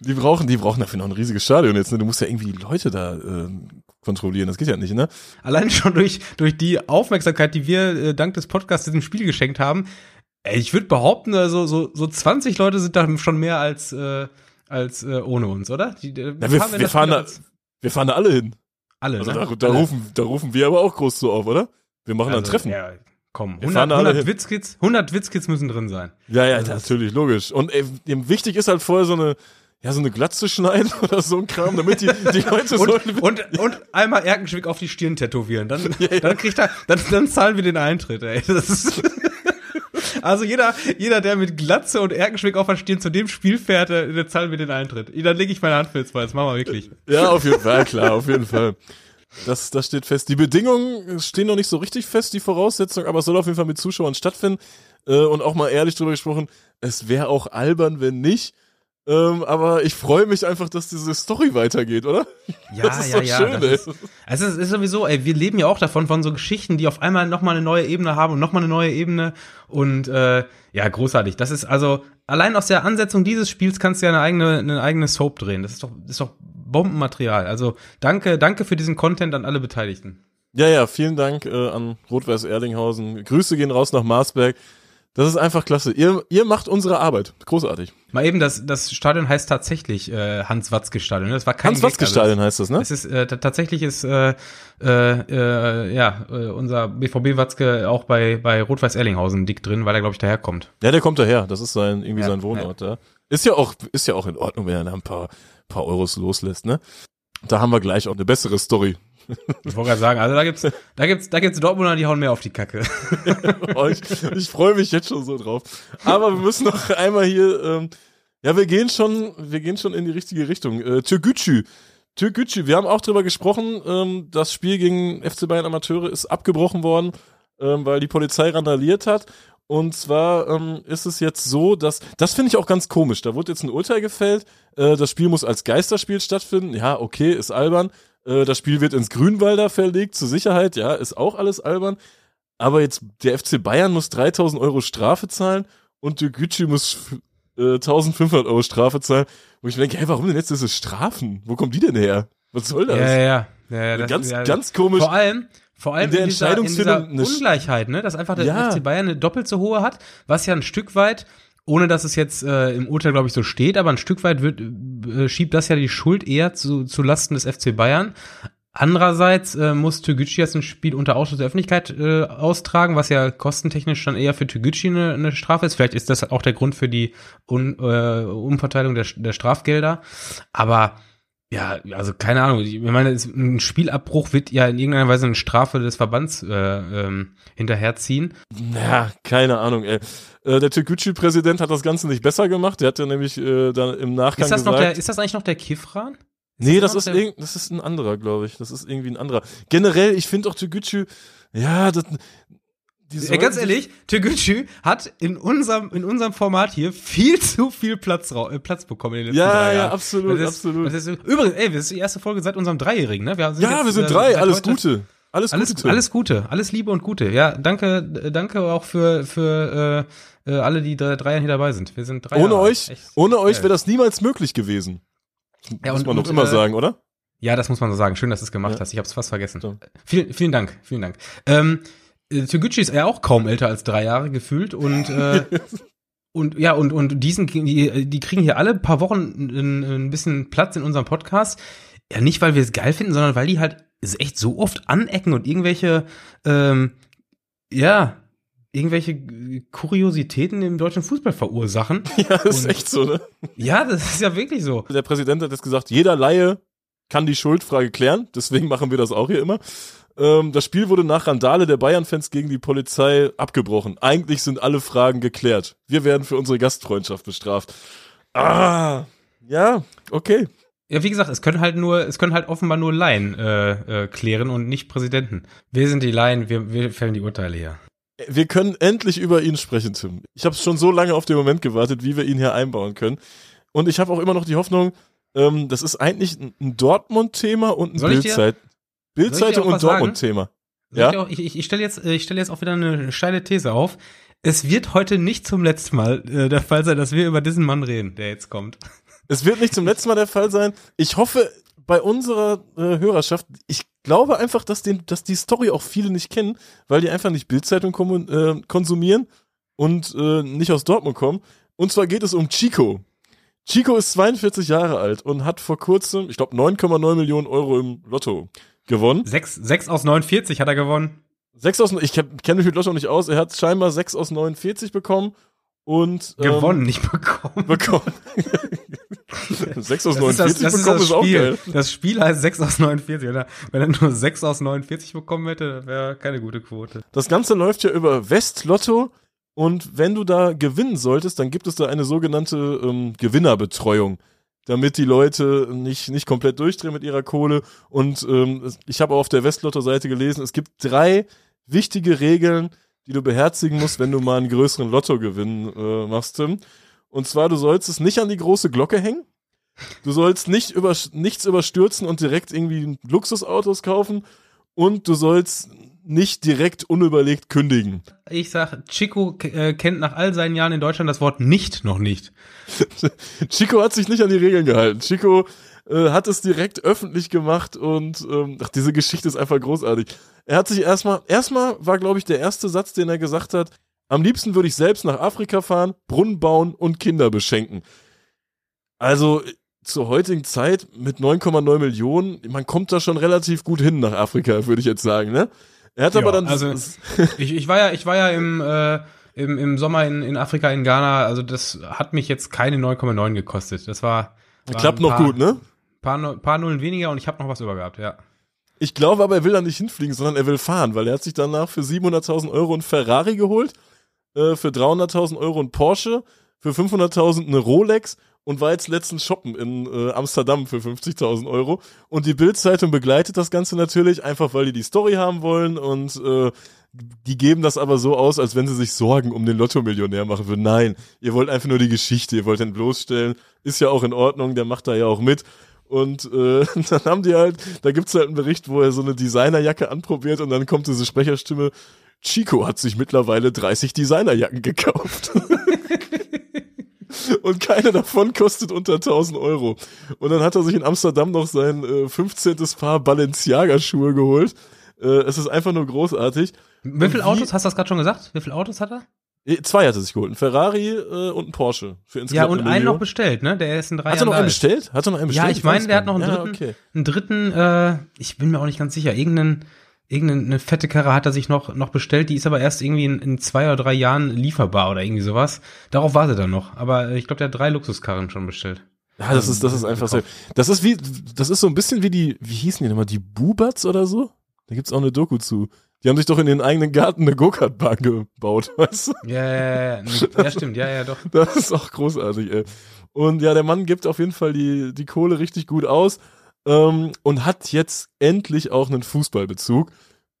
die brauchen, die brauchen dafür noch ein riesiges Stadion jetzt. Ne? Du musst ja irgendwie die Leute da ähm, kontrollieren. Das geht ja nicht, ne? Allein schon durch, durch die Aufmerksamkeit, die wir äh, dank des Podcasts diesem Spiel geschenkt haben. Ey, ich würde behaupten, also so, so 20 Leute sind da schon mehr als, äh, als äh, ohne uns, oder? Die, äh, Ja, wir, wir das fahren da, wir fahren da alle hin. alle, Also ne? da, da Alle. rufen, da rufen wir aber auch groß so auf, oder? Wir machen da ein Also, Treffen. Ja, komm, Wir 100, fahren da alle 100 hin. Witzkids, 100 Witzkids müssen drin sein. Ja, ja, Also natürlich, logisch. Und ey, wichtig ist halt vorher so eine, ja, so eine Glatze schneiden oder so ein Kram, damit die, die Leute so. Und, und, und einmal Erkenschwick auf die Stirn tätowieren. Dann, dann kriegt er, dann, dann zahlen wir den Eintritt, ey. Also jeder, jeder, der mit Glatze und Erkenschwick auf der Stirn zu dem Spiel fährt, der, der zahlen wir den Eintritt. Dann lege ich meine Hand für Feuer. Das machen wir wirklich. Ja, auf jeden Fall, klar, auf jeden Fall. Das, das steht fest. Die Bedingungen stehen noch nicht so richtig fest, die Voraussetzungen, aber es soll auf jeden Fall mit Zuschauern stattfinden. Äh, und auch mal ehrlich drüber gesprochen, es wäre auch albern, wenn nicht. Ähm, aber ich freue mich einfach, dass diese Story weitergeht, oder? Ja, Das ist ja, doch ja. schön, ist, also es ist sowieso, ey, wir leben ja auch davon, von so Geschichten, die auf einmal nochmal eine neue Ebene haben und nochmal eine neue Ebene. Und äh, ja, großartig. Das ist also, allein aus der Ansetzung dieses Spiels kannst du ja eine eigene, eine eigene Soap drehen. Das ist doch, das ist doch Bombenmaterial. Also danke, danke für diesen Content an alle Beteiligten. Ja, ja, vielen Dank äh, an Rot-Weiß Erlinghausen. Grüße gehen raus nach Marsberg. Das ist einfach klasse. Ihr, ihr macht unsere Arbeit. Großartig. Mal eben, das, das Stadion heißt tatsächlich äh, Hans-Watzke-Stadion. Das war kein Gag, also Hans-Watzke-Stadion heißt das, ne? Es ist äh, tatsächlich ist äh, äh, äh, ja äh, unser BVB Watzke auch bei bei Rot-Weiß Erlinghausen dick drin, weil er glaube ich daherkommt. Ja, der kommt daher. Das ist sein, irgendwie Ja, sein Wohnort, ja. Ist ja auch, ist ja auch in Ordnung, wenn er ein paar, paar Euros loslässt, ne? Da haben wir gleich auch eine bessere Story. Ich wollte gerade sagen, also da gibt's da gibt's da gibt's Dortmunder, die hauen mehr auf die Kacke. Oh, ich ich freue mich jetzt schon so drauf. Aber wir müssen noch einmal hier, ähm, ja, wir gehen schon, wir gehen schon in die richtige Richtung. Äh, Türkgücü. Türkgücü, wir haben auch drüber gesprochen, ähm, das Spiel gegen FC Bayern Amateure ist abgebrochen worden, ähm, weil die Polizei randaliert hat. Und zwar ähm, ist es jetzt so, dass, das finde ich auch ganz komisch, da wurde jetzt ein Urteil gefällt, äh, das Spiel muss als Geisterspiel stattfinden, ja, okay, ist albern. Äh, das Spiel wird ins Grünwalder verlegt, zur Sicherheit, ja, ist auch alles albern. Aber jetzt, der FC Bayern muss 3000 Euro Strafe zahlen und der Gücü muss äh, 1500 Euro Strafe zahlen. Wo ich mir denke, hey, warum denn jetzt diese Strafen? Wo kommen die denn her? Was soll das? ja, ja, ja, ja, das, ganz, ja, ganz komisch. Vor allem, vor allem In der in dieser, in dieser Ungleichheit, ne, dass einfach der Ja. FC Bayern eine doppelt so hohe hat, was ja ein Stück weit, ohne dass es jetzt äh, im Urteil glaube ich so steht, aber ein Stück weit wird äh, schiebt das ja die Schuld eher zu, zu Lasten des FC Bayern. Andererseits äh, muss Türgücü jetzt ein Spiel unter Ausschluss der Öffentlichkeit äh, austragen, was ja kostentechnisch dann eher für Türgücü eine, eine Strafe ist. Vielleicht ist das auch der Grund für die Un, äh, Umverteilung der, der Strafgelder. Aber ja, also keine Ahnung. Ich meine, ein Spielabbruch wird ja in irgendeiner Weise eine Strafe des Verbands äh, ähm, hinterherziehen. Ja, keine Ahnung, ey. Äh, der Türkgücü-Präsident hat das Ganze nicht besser gemacht. Der hat ja nämlich äh, dann im Nachgang Ist das, gesagt, noch der, ist das eigentlich noch der Kifran? Nee, das ist, irgend, das ist ein anderer, glaube ich. Das ist irgendwie ein anderer. Generell, ich finde auch Türkgücü, ja, das, die Äh, ganz ehrlich, Türgücü hat in unserem, in unserem Format hier viel zu viel Platz, äh, Platz bekommen in den letzten Ja, drei ja, Jahren. absolut, das ist, absolut. Ist, übrigens, ey, das ist die erste Folge seit unserem Dreijährigen, ne? Wir sind ja, jetzt, wir sind äh, drei, seit alles heute- Gute. Alles, Alles, Gute. Alles Gute, alles Liebe und Gute. Ja, danke, äh, danke auch für, für äh, äh, alle, die da drei Jahren hier dabei sind. Wir sind drei Ohne Jahre euch, ohne euch wäre das niemals möglich gewesen. Ja, Muss und- man doch immer äh, sagen, oder? Ja, das muss man so sagen. Schön, dass du es gemacht Ja. hast. Ich habe es fast vergessen. So. Vielen, vielen Dank, vielen Dank. Ähm, äh, Toguchi ist ja auch kaum älter als drei Jahre gefühlt und äh, und ja und und diesen die, die kriegen hier alle paar Wochen ein, ein bisschen Platz in unserem Podcast. Ja, nicht weil wir es geil finden, sondern weil die halt ist echt so oft anecken und irgendwelche ähm, ja irgendwelche Kuriositäten im deutschen Fußball verursachen. Ja, ist und- echt so, ne? Ja, das ist ja wirklich so. Der Präsident hat jetzt gesagt, jeder Laie kann die Schuldfrage klären. Deswegen machen wir das auch hier immer. Ähm, das Spiel wurde nach Randale der Bayern-Fans gegen die Polizei abgebrochen. Eigentlich sind alle Fragen geklärt. Wir werden für unsere Gastfreundschaft bestraft. Ah, ja, okay. Ja, wie gesagt, es können halt nur, es können halt offenbar nur Laien äh, äh, klären und nicht Präsidenten. Wir sind die Laien, wir, wir fällen die Urteile hier. Wir können endlich über ihn sprechen, Tim. Ich habe schon so lange auf den Moment gewartet, wie wir ihn hier einbauen können. Und ich habe auch immer noch die Hoffnung, ähm, das ist eigentlich ein Dortmund-Thema und ein Bildzeit. Bildzeitung und Dortmund-Thema. Ja? Ich, ich, ich stelle jetzt, ich stelle jetzt auch wieder eine steile These auf. Es wird heute nicht zum letzten Mal äh, der Fall sein, dass wir über diesen Mann reden, der jetzt kommt. Es wird nicht zum letzten Mal der Fall sein. Ich hoffe, bei unserer äh, Hörerschaft, ich glaube einfach, dass, den, dass die Story auch viele nicht kennen, weil die einfach nicht Bildzeitung äh, konsumieren und äh, nicht aus Dortmund kommen. Und zwar geht es um Chico. Chico ist 42 Jahre alt und hat vor kurzem, ich glaube, 9,9 Millionen Euro im Lotto gewonnen. 6, 6 aus 49 hat er gewonnen. 6 aus, ich kenne mich mit Lotto nicht aus, er hat scheinbar 6 aus 49 bekommen und ähm, gewonnen, nicht bekommen. Bekommen. 6 aus das 49 ist das, das bekommen ist, ist auch geil. Das Spiel heißt 6 aus 49, oder? Wenn er nur 6 aus 49 bekommen hätte, wäre keine gute Quote. Das Ganze läuft ja über Westlotto und wenn du da gewinnen solltest, dann gibt es da eine sogenannte ähm, Gewinnerbetreuung, damit die Leute nicht, nicht komplett durchdrehen mit ihrer Kohle. Und ähm, ich habe auch auf der Westlotto-Seite gelesen, es gibt drei wichtige Regeln, die du beherzigen musst, wenn du mal einen größeren Lottogewinn äh, machst, Tim. Und zwar, du sollst es nicht an die große Glocke hängen. Du sollst nicht über, nichts überstürzen und direkt irgendwie Luxusautos kaufen. Und du sollst nicht direkt unüberlegt kündigen. Ich sag, Chico äh, kennt nach all seinen Jahren in Deutschland das Wort nicht noch nicht. Chico hat sich nicht an die Regeln gehalten. Chico äh, hat es direkt öffentlich gemacht und ähm, ach, diese Geschichte ist einfach großartig. Er hat sich erstmal, erstmal war, glaube ich, der erste Satz, den er gesagt hat, am liebsten würde ich selbst nach Afrika fahren, Brunnen bauen und Kinder beschenken. Also zur heutigen Zeit mit 9,9 Millionen, man kommt da schon relativ gut hin nach Afrika, würde ich jetzt sagen, ne? Er hat ja, aber dann. Also ich, ich war ja, ich war ja im, äh, im, im Sommer in, in Afrika, in Ghana, also das hat mich jetzt keine 9,9 gekostet. Das war. war Klappt noch gut, ne? Paar, paar Nullen weniger und ich habe noch was über gehabt, ja. Ich glaube aber, er will da nicht hinfliegen, sondern er will fahren, weil er hat sich danach für 700.000 Euro ein Ferrari geholt, äh, für 300.000 Euro ein Porsche, für 500.000 eine Rolex und war jetzt letztens shoppen in äh, Amsterdam für 50.000 Euro. Und die Bild-Zeitung begleitet das Ganze natürlich, einfach weil die die Story haben wollen und äh, die geben das aber so aus, als wenn sie sich Sorgen um den Lotto-Millionär machen würden. Nein, ihr wollt einfach nur die Geschichte, ihr wollt den bloßstellen. Ist ja auch in Ordnung, der macht da ja auch mit. Und äh, dann haben die halt, da gibt's halt einen Bericht, wo er so eine Designerjacke anprobiert und dann kommt diese Sprecherstimme, Chico hat sich mittlerweile 30 Designerjacken gekauft. und keine davon kostet unter 1000 Euro. Und dann hat er sich in Amsterdam noch sein äh, 15. Paar Balenciaga-Schuhe geholt. Äh, es ist einfach nur großartig. Wie viele Autos, hast du das gerade schon gesagt? Wie viele Autos hat er? Äh, zwei hat er sich geholt, ein Ferrari äh, und ein Porsche. Für insgesamt ja, und einen noch bestellt, ne? Der ist in drei Hat er noch einen bestellt? Hat er noch einen bestellt? Ja, ich, ich meine, der hat noch einen dritten, ja, okay. einen dritten äh, ich bin mir auch nicht ganz sicher, irgendeinen irgendeine fette Karre hat er sich noch, noch bestellt, die ist aber erst irgendwie in, in zwei oder drei Jahren lieferbar oder irgendwie sowas. Darauf wartet er noch. Aber ich glaube, der hat drei Luxuskarren schon bestellt. Ja, das ist, das ist einfach so. Das ist wie, das ist so ein bisschen wie die, wie hießen die nochmal, die Bubats oder so? Da gibt's auch eine Doku zu. Die haben sich doch in den eigenen Garten eine Go-Kart-Bahn gebaut, weißt du? Ja, ja, ja, ja, stimmt, ja, ja, doch. Das ist auch großartig, ey. Und ja, der Mann gibt auf jeden Fall die, die Kohle richtig gut aus ähm, und hat jetzt endlich auch einen Fußballbezug.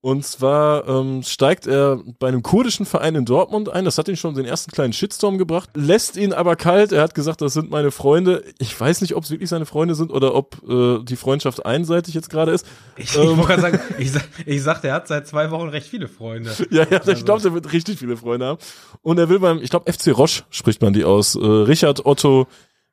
Und zwar ähm, steigt er bei einem kurdischen Verein in Dortmund ein. Das hat ihn schon den ersten kleinen Shitstorm gebracht. Lässt ihn aber kalt. Er hat gesagt, das sind meine Freunde. Ich weiß nicht, ob es wirklich seine Freunde sind oder ob äh, die Freundschaft einseitig jetzt gerade ist. Ich, ähm, ich sagen, ich, ich sagte, er hat seit zwei Wochen recht viele Freunde. ja, ja, also. ich glaube, der wird richtig viele Freunde haben. Und er will beim, ich glaube, FC Roche spricht man die aus. Äh, Richard Otto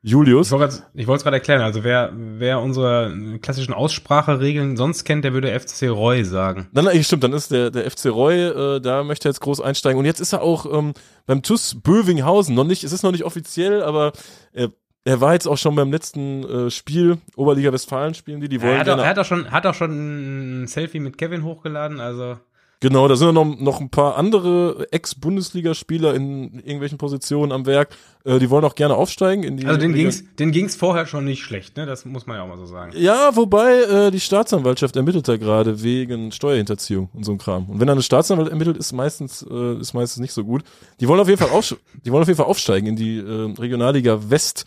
Julius. Ich wollte es gerade erklären. Also wer, wer unsere klassischen Ausspracheregeln sonst kennt, der würde FC Roy sagen. Nein, nein, stimmt. Dann ist der, der FC Roy, äh, da möchte er jetzt groß einsteigen. Und jetzt ist er auch ähm, beim TUS Bövinghausen. Noch nicht, es ist noch nicht offiziell, aber er, er war jetzt auch schon beim letzten äh, Spiel, Oberliga Westfalen spielen die, die wollen. Er, hat auch, er hat auch schon, hat auch schon ein Selfie mit Kevin hochgeladen, also. Genau, da sind noch, noch ein paar andere Ex-Bundesligaspieler in irgendwelchen Positionen am Werk. Äh, die wollen auch gerne aufsteigen. In die also den ging's, den ging's vorher schon nicht schlecht, ne? Das muss man ja auch mal so sagen. Ja, wobei äh, die Staatsanwaltschaft ermittelt da gerade wegen Steuerhinterziehung und so ein Kram. Und wenn da eine Staatsanwalt ermittelt, ist meistens äh, ist meistens nicht so gut. Die wollen auf jeden Fall auf, die wollen auf jeden Fall aufsteigen in die äh, Regionalliga West.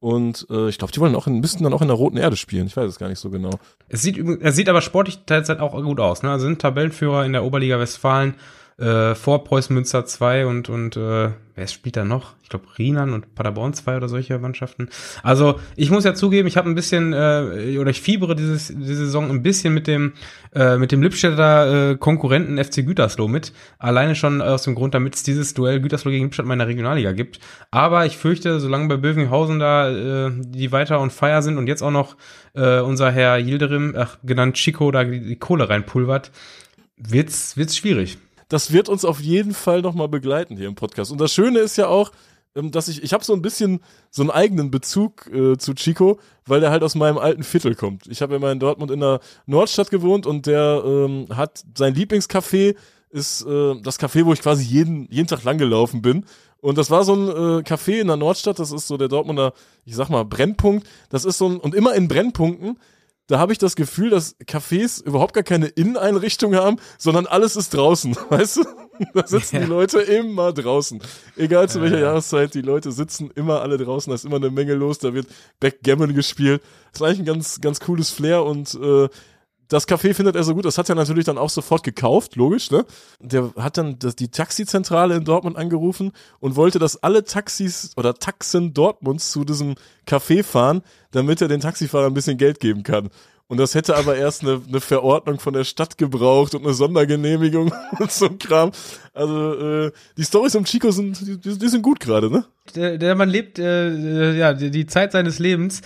Und äh, ich glaube, die wollen auch in, müssten dann auch in der Roten Erde spielen. Ich weiß es gar nicht so genau. Es sieht, es sieht aber sportlich derzeit auch gut aus. Ne? Also sind Tabellenführer in der Oberliga Westfalen äh, vor Preußen Münster 2 und, und äh, wer spielt da noch? Ich glaube Rienan und Paderborn 2 oder solche Mannschaften. Also ich muss ja zugeben, ich habe ein bisschen, äh, oder ich fiebere dieses, diese Saison ein bisschen mit dem, äh, mit dem Lippstädter äh, Konkurrenten FC Gütersloh mit. Alleine schon aus dem Grund, damit es dieses Duell Gütersloh gegen Lippstadt mal in der Regionalliga gibt. Aber ich fürchte, solange bei Bövinghausen da äh, die weiter on fire sind und jetzt auch noch äh, unser Herr Yildirim, ach, genannt Chico, da die, die Kohle reinpulvert, wird's, wird's schwierig. Das wird uns auf jeden Fall nochmal begleiten hier im Podcast. Und das Schöne ist ja auch, ähm, dass ich, ich habe so ein bisschen so einen eigenen Bezug äh, zu Chico, weil der halt aus meinem alten Viertel kommt. Ich habe immer in Dortmund in der Nordstadt gewohnt und der ähm, hat sein Lieblingscafé ist äh, das Café, wo ich quasi jeden, jeden Tag langgelaufen bin. Und das war so ein äh, Café in der Nordstadt, das ist so der Dortmunder, ich sag mal, Brennpunkt. Das ist so ein, und immer in Brennpunkten, da habe ich das Gefühl, dass Cafés überhaupt gar keine Inneneinrichtung haben, sondern alles ist draußen, weißt du? Da sitzen Ja. die Leute immer draußen. Egal zu welcher Ja, ja. Jahreszeit, die Leute sitzen immer alle draußen, da ist immer eine Menge los, da wird Backgammon gespielt. Das ist eigentlich ein ganz, ganz cooles Flair und äh, das Café findet er so gut, das hat er natürlich dann auch sofort gekauft, logisch, ne? Der hat dann die Taxizentrale in Dortmund angerufen und wollte, dass alle Taxis oder Taxen Dortmunds zu diesem Café fahren, damit er den Taxifahrern ein bisschen Geld geben kann. Und das hätte aber erst eine, eine Verordnung von der Stadt gebraucht und eine Sondergenehmigung und so ein Kram. Also äh, die Stories um Chico sind, die, die sind gut gerade, ne? Der, der Mann lebt äh, äh, ja die Zeit seines Lebens.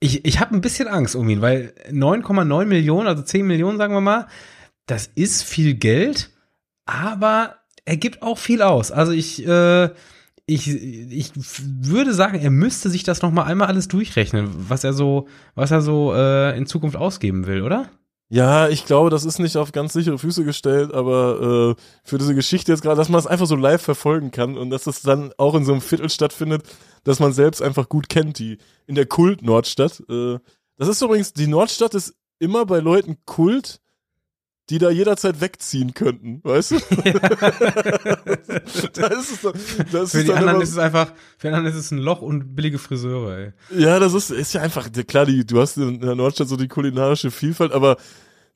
Ich, ich habe ein bisschen Angst um ihn, weil 9,9 Millionen, also 10 Millionen, sagen wir mal, das ist viel Geld, aber er gibt auch viel aus. Also ich, äh, ich, ich würde sagen, er müsste sich das noch mal einmal alles durchrechnen, was er so, was er so äh, in Zukunft ausgeben will, oder? Ja, ich glaube, das ist nicht auf ganz sichere Füße gestellt, aber äh, für diese Geschichte jetzt gerade, dass man es einfach so live verfolgen kann und dass es dann auch in so einem Viertel stattfindet, dass man selbst einfach gut kennt, die in der Kult-Nordstadt. Äh, das ist übrigens, die Nordstadt ist immer bei Leuten Kult, die da jederzeit wegziehen könnten, weißt du? da ist es, das Für ist die dann anderen immer- ist es einfach, für die anderen ist es ein Loch und billige Friseure, ey. Ja, das ist, ist ja einfach, klar, die, du hast in der Nordstadt so die kulinarische Vielfalt, aber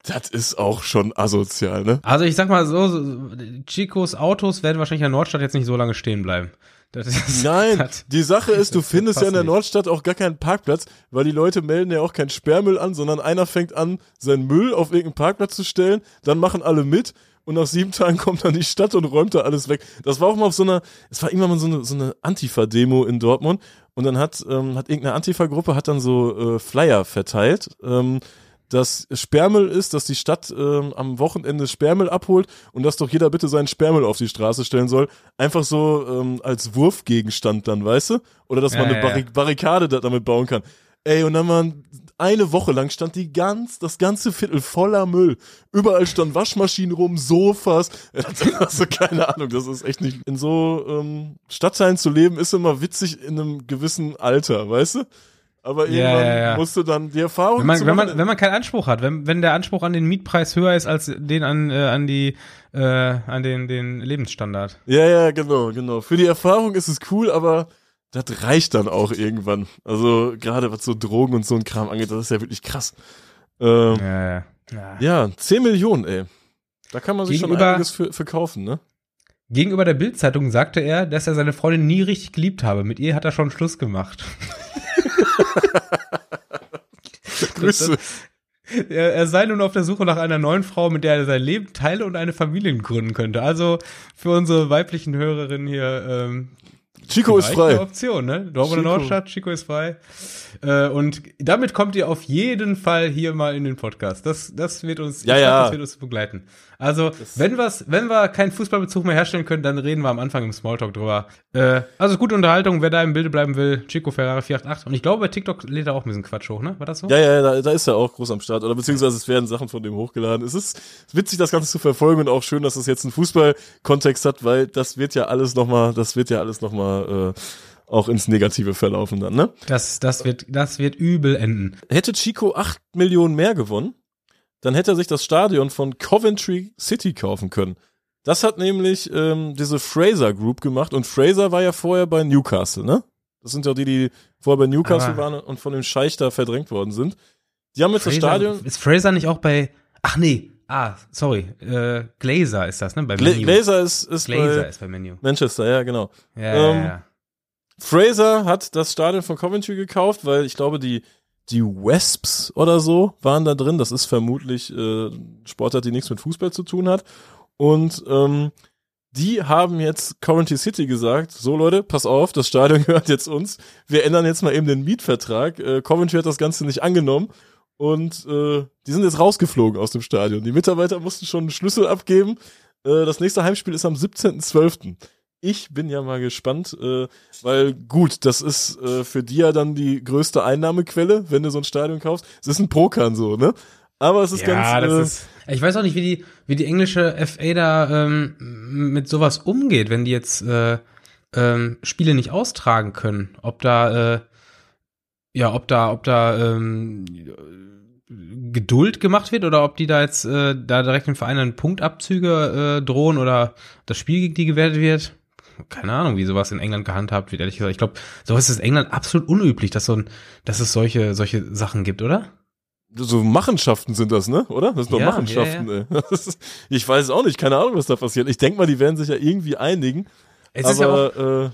das ist auch schon asozial, ne? Also ich sag mal so, so, Chicos Autos werden wahrscheinlich in der Nordstadt jetzt nicht so lange stehen bleiben. Ist, Nein, die Sache ist, du findest ja in der. Nordstadt auch gar keinen Parkplatz, weil die Leute melden ja auch keinen Sperrmüll an, sondern einer fängt an, seinen Müll auf irgendeinen Parkplatz zu stellen, dann machen alle mit und nach sieben Tagen kommt dann die Stadt und räumt da alles weg. Das war auch mal auf so einer, es war irgendwann mal so eine, so eine Antifa-Demo in Dortmund und dann hat, ähm, hat irgendeine Antifa-Gruppe hat dann so äh, Flyer verteilt, ähm, dass Sperrmüll ist, dass die Stadt ähm, am Wochenende Sperrmüll abholt und dass doch jeder bitte seinen Sperrmüll auf die Straße stellen soll. Einfach so ähm, als Wurfgegenstand dann, weißt du? Oder dass man Ja, eine ja, Barri Barrikade da, damit bauen kann. Ey, und dann waren eine Woche lang stand die ganz, das ganze Viertel voller Müll. Überall stand Waschmaschinen rum, Sofas. Also keine Ahnung, das ist echt nicht. In so ähm, Stadtteilen zu leben, ist immer witzig in einem gewissen Alter, weißt du? Aber Ja, irgendwann ja, ja. musst du dann die Erfahrung wenn man, wenn man, wenn man keinen Anspruch hat, wenn, wenn der Anspruch an den Mietpreis höher ist als den an, äh, an die, äh, an den, den Lebensstandard. Ja, ja, genau, genau. Für die Erfahrung ist es cool, aber das reicht dann auch irgendwann. Also gerade was so Drogen und so ein Kram angeht, das ist ja wirklich krass. Ähm, Ja, ja. ja. ja, 10 Millionen, ey. Da kann man sich schon Gegenüber- einiges für, für kaufen, ne? Gegenüber der Bildzeitung sagte er, dass er seine Freundin nie richtig geliebt habe. Mit ihr hat er schon Schluss gemacht. Grüße. Er, sei nun auf der Suche nach einer neuen Frau, mit der er sein Leben teile und eine Familie gründen könnte. Also für unsere weiblichen Hörerinnen hier ähm, Chico ist vielleicht eine frei. Option, ne? Dortmunder Chico. Nordstadt, Chico ist frei. Äh, und damit kommt ihr auf jeden Fall hier mal in den Podcast. Das, das wird uns, Ja, ja. das wird uns begleiten. Also, wenn wir's, wenn wir keinen Fußballbezug mehr herstellen können, dann reden wir am Anfang im Smalltalk drüber. Äh, also gute Unterhaltung, wer da im Bilde bleiben will, Chico Ferrari 488. Und ich glaube, bei TikTok lädt er auch ein bisschen Quatsch hoch, ne? War das so? Ja, ja, da, da ist er auch groß am Start. Oder beziehungsweise es werden Sachen von dem hochgeladen. Es ist witzig, das Ganze zu verfolgen und auch schön, dass es jetzt einen Fußballkontext hat, weil das wird ja alles nochmal, das wird ja alles nochmal äh, auch ins Negative verlaufen dann, ne? Das, das wird, das wird übel enden. Hätte Chico 8 Millionen mehr gewonnen, dann hätte er sich das Stadion von Coventry City kaufen können. Das hat nämlich ähm, diese Fraser Group gemacht und Fraser war ja vorher bei Newcastle, ne? Das sind ja die, die vorher bei Newcastle Aber- waren und von dem Scheich da verdrängt worden sind. Die haben jetzt das Fraser- Stadion. Ist Fraser nicht auch bei. Ach nee. Ah, sorry. Äh, Glazer ist das, ne? Bei Menu. Glazer ist, ist Glazer bei ist bei Menu. Manchester, ja, genau. Ja, Ähm, ja, ja. Fraser hat das Stadion von Coventry gekauft, weil ich glaube, die, die Wesps oder so waren da drin. Das ist vermutlich äh, Sportart, die nichts mit Fußball zu tun hat. Und ähm, die haben jetzt Coventry City gesagt, so Leute, pass auf, das Stadion gehört jetzt uns. Wir ändern jetzt mal eben den Mietvertrag. Äh, Coventry hat das Ganze nicht angenommen. Und äh, die sind jetzt rausgeflogen aus dem Stadion. Die Mitarbeiter mussten schon einen Schlüssel abgeben. Äh, das nächste Heimspiel ist am 17.12. Ich bin ja mal gespannt, äh, weil gut, das ist äh, für die ja dann die größte Einnahmequelle, wenn du so ein Stadion kaufst. Es ist ein Prokan so, ne? Aber es ist ja, ganz. das äh, ist. Ich weiß auch nicht, wie die, wie die englische FA da ähm, mit sowas umgeht, wenn die jetzt äh, ähm, Spiele nicht austragen können. Ob da, äh, ja, ob da, ob da ähm, Geduld gemacht wird oder ob die da jetzt äh, da direkt den Vereinen Punktabzüge äh, drohen oder das Spiel gegen die gewertet wird. Keine Ahnung, wie sowas in England gehandhabt wird, ehrlich gesagt. Ich glaube, sowas ist in England absolut unüblich, dass so ein, dass es solche, solche Sachen gibt, oder? so Machenschaften sind das, ne? Oder? Das sind doch Ja, Machenschaften, ey. Das ist, ich weiß auch nicht, keine Ahnung, was da passiert. Ich denke mal, die werden sich ja irgendwie einigen. Es ist ja auch, aber äh,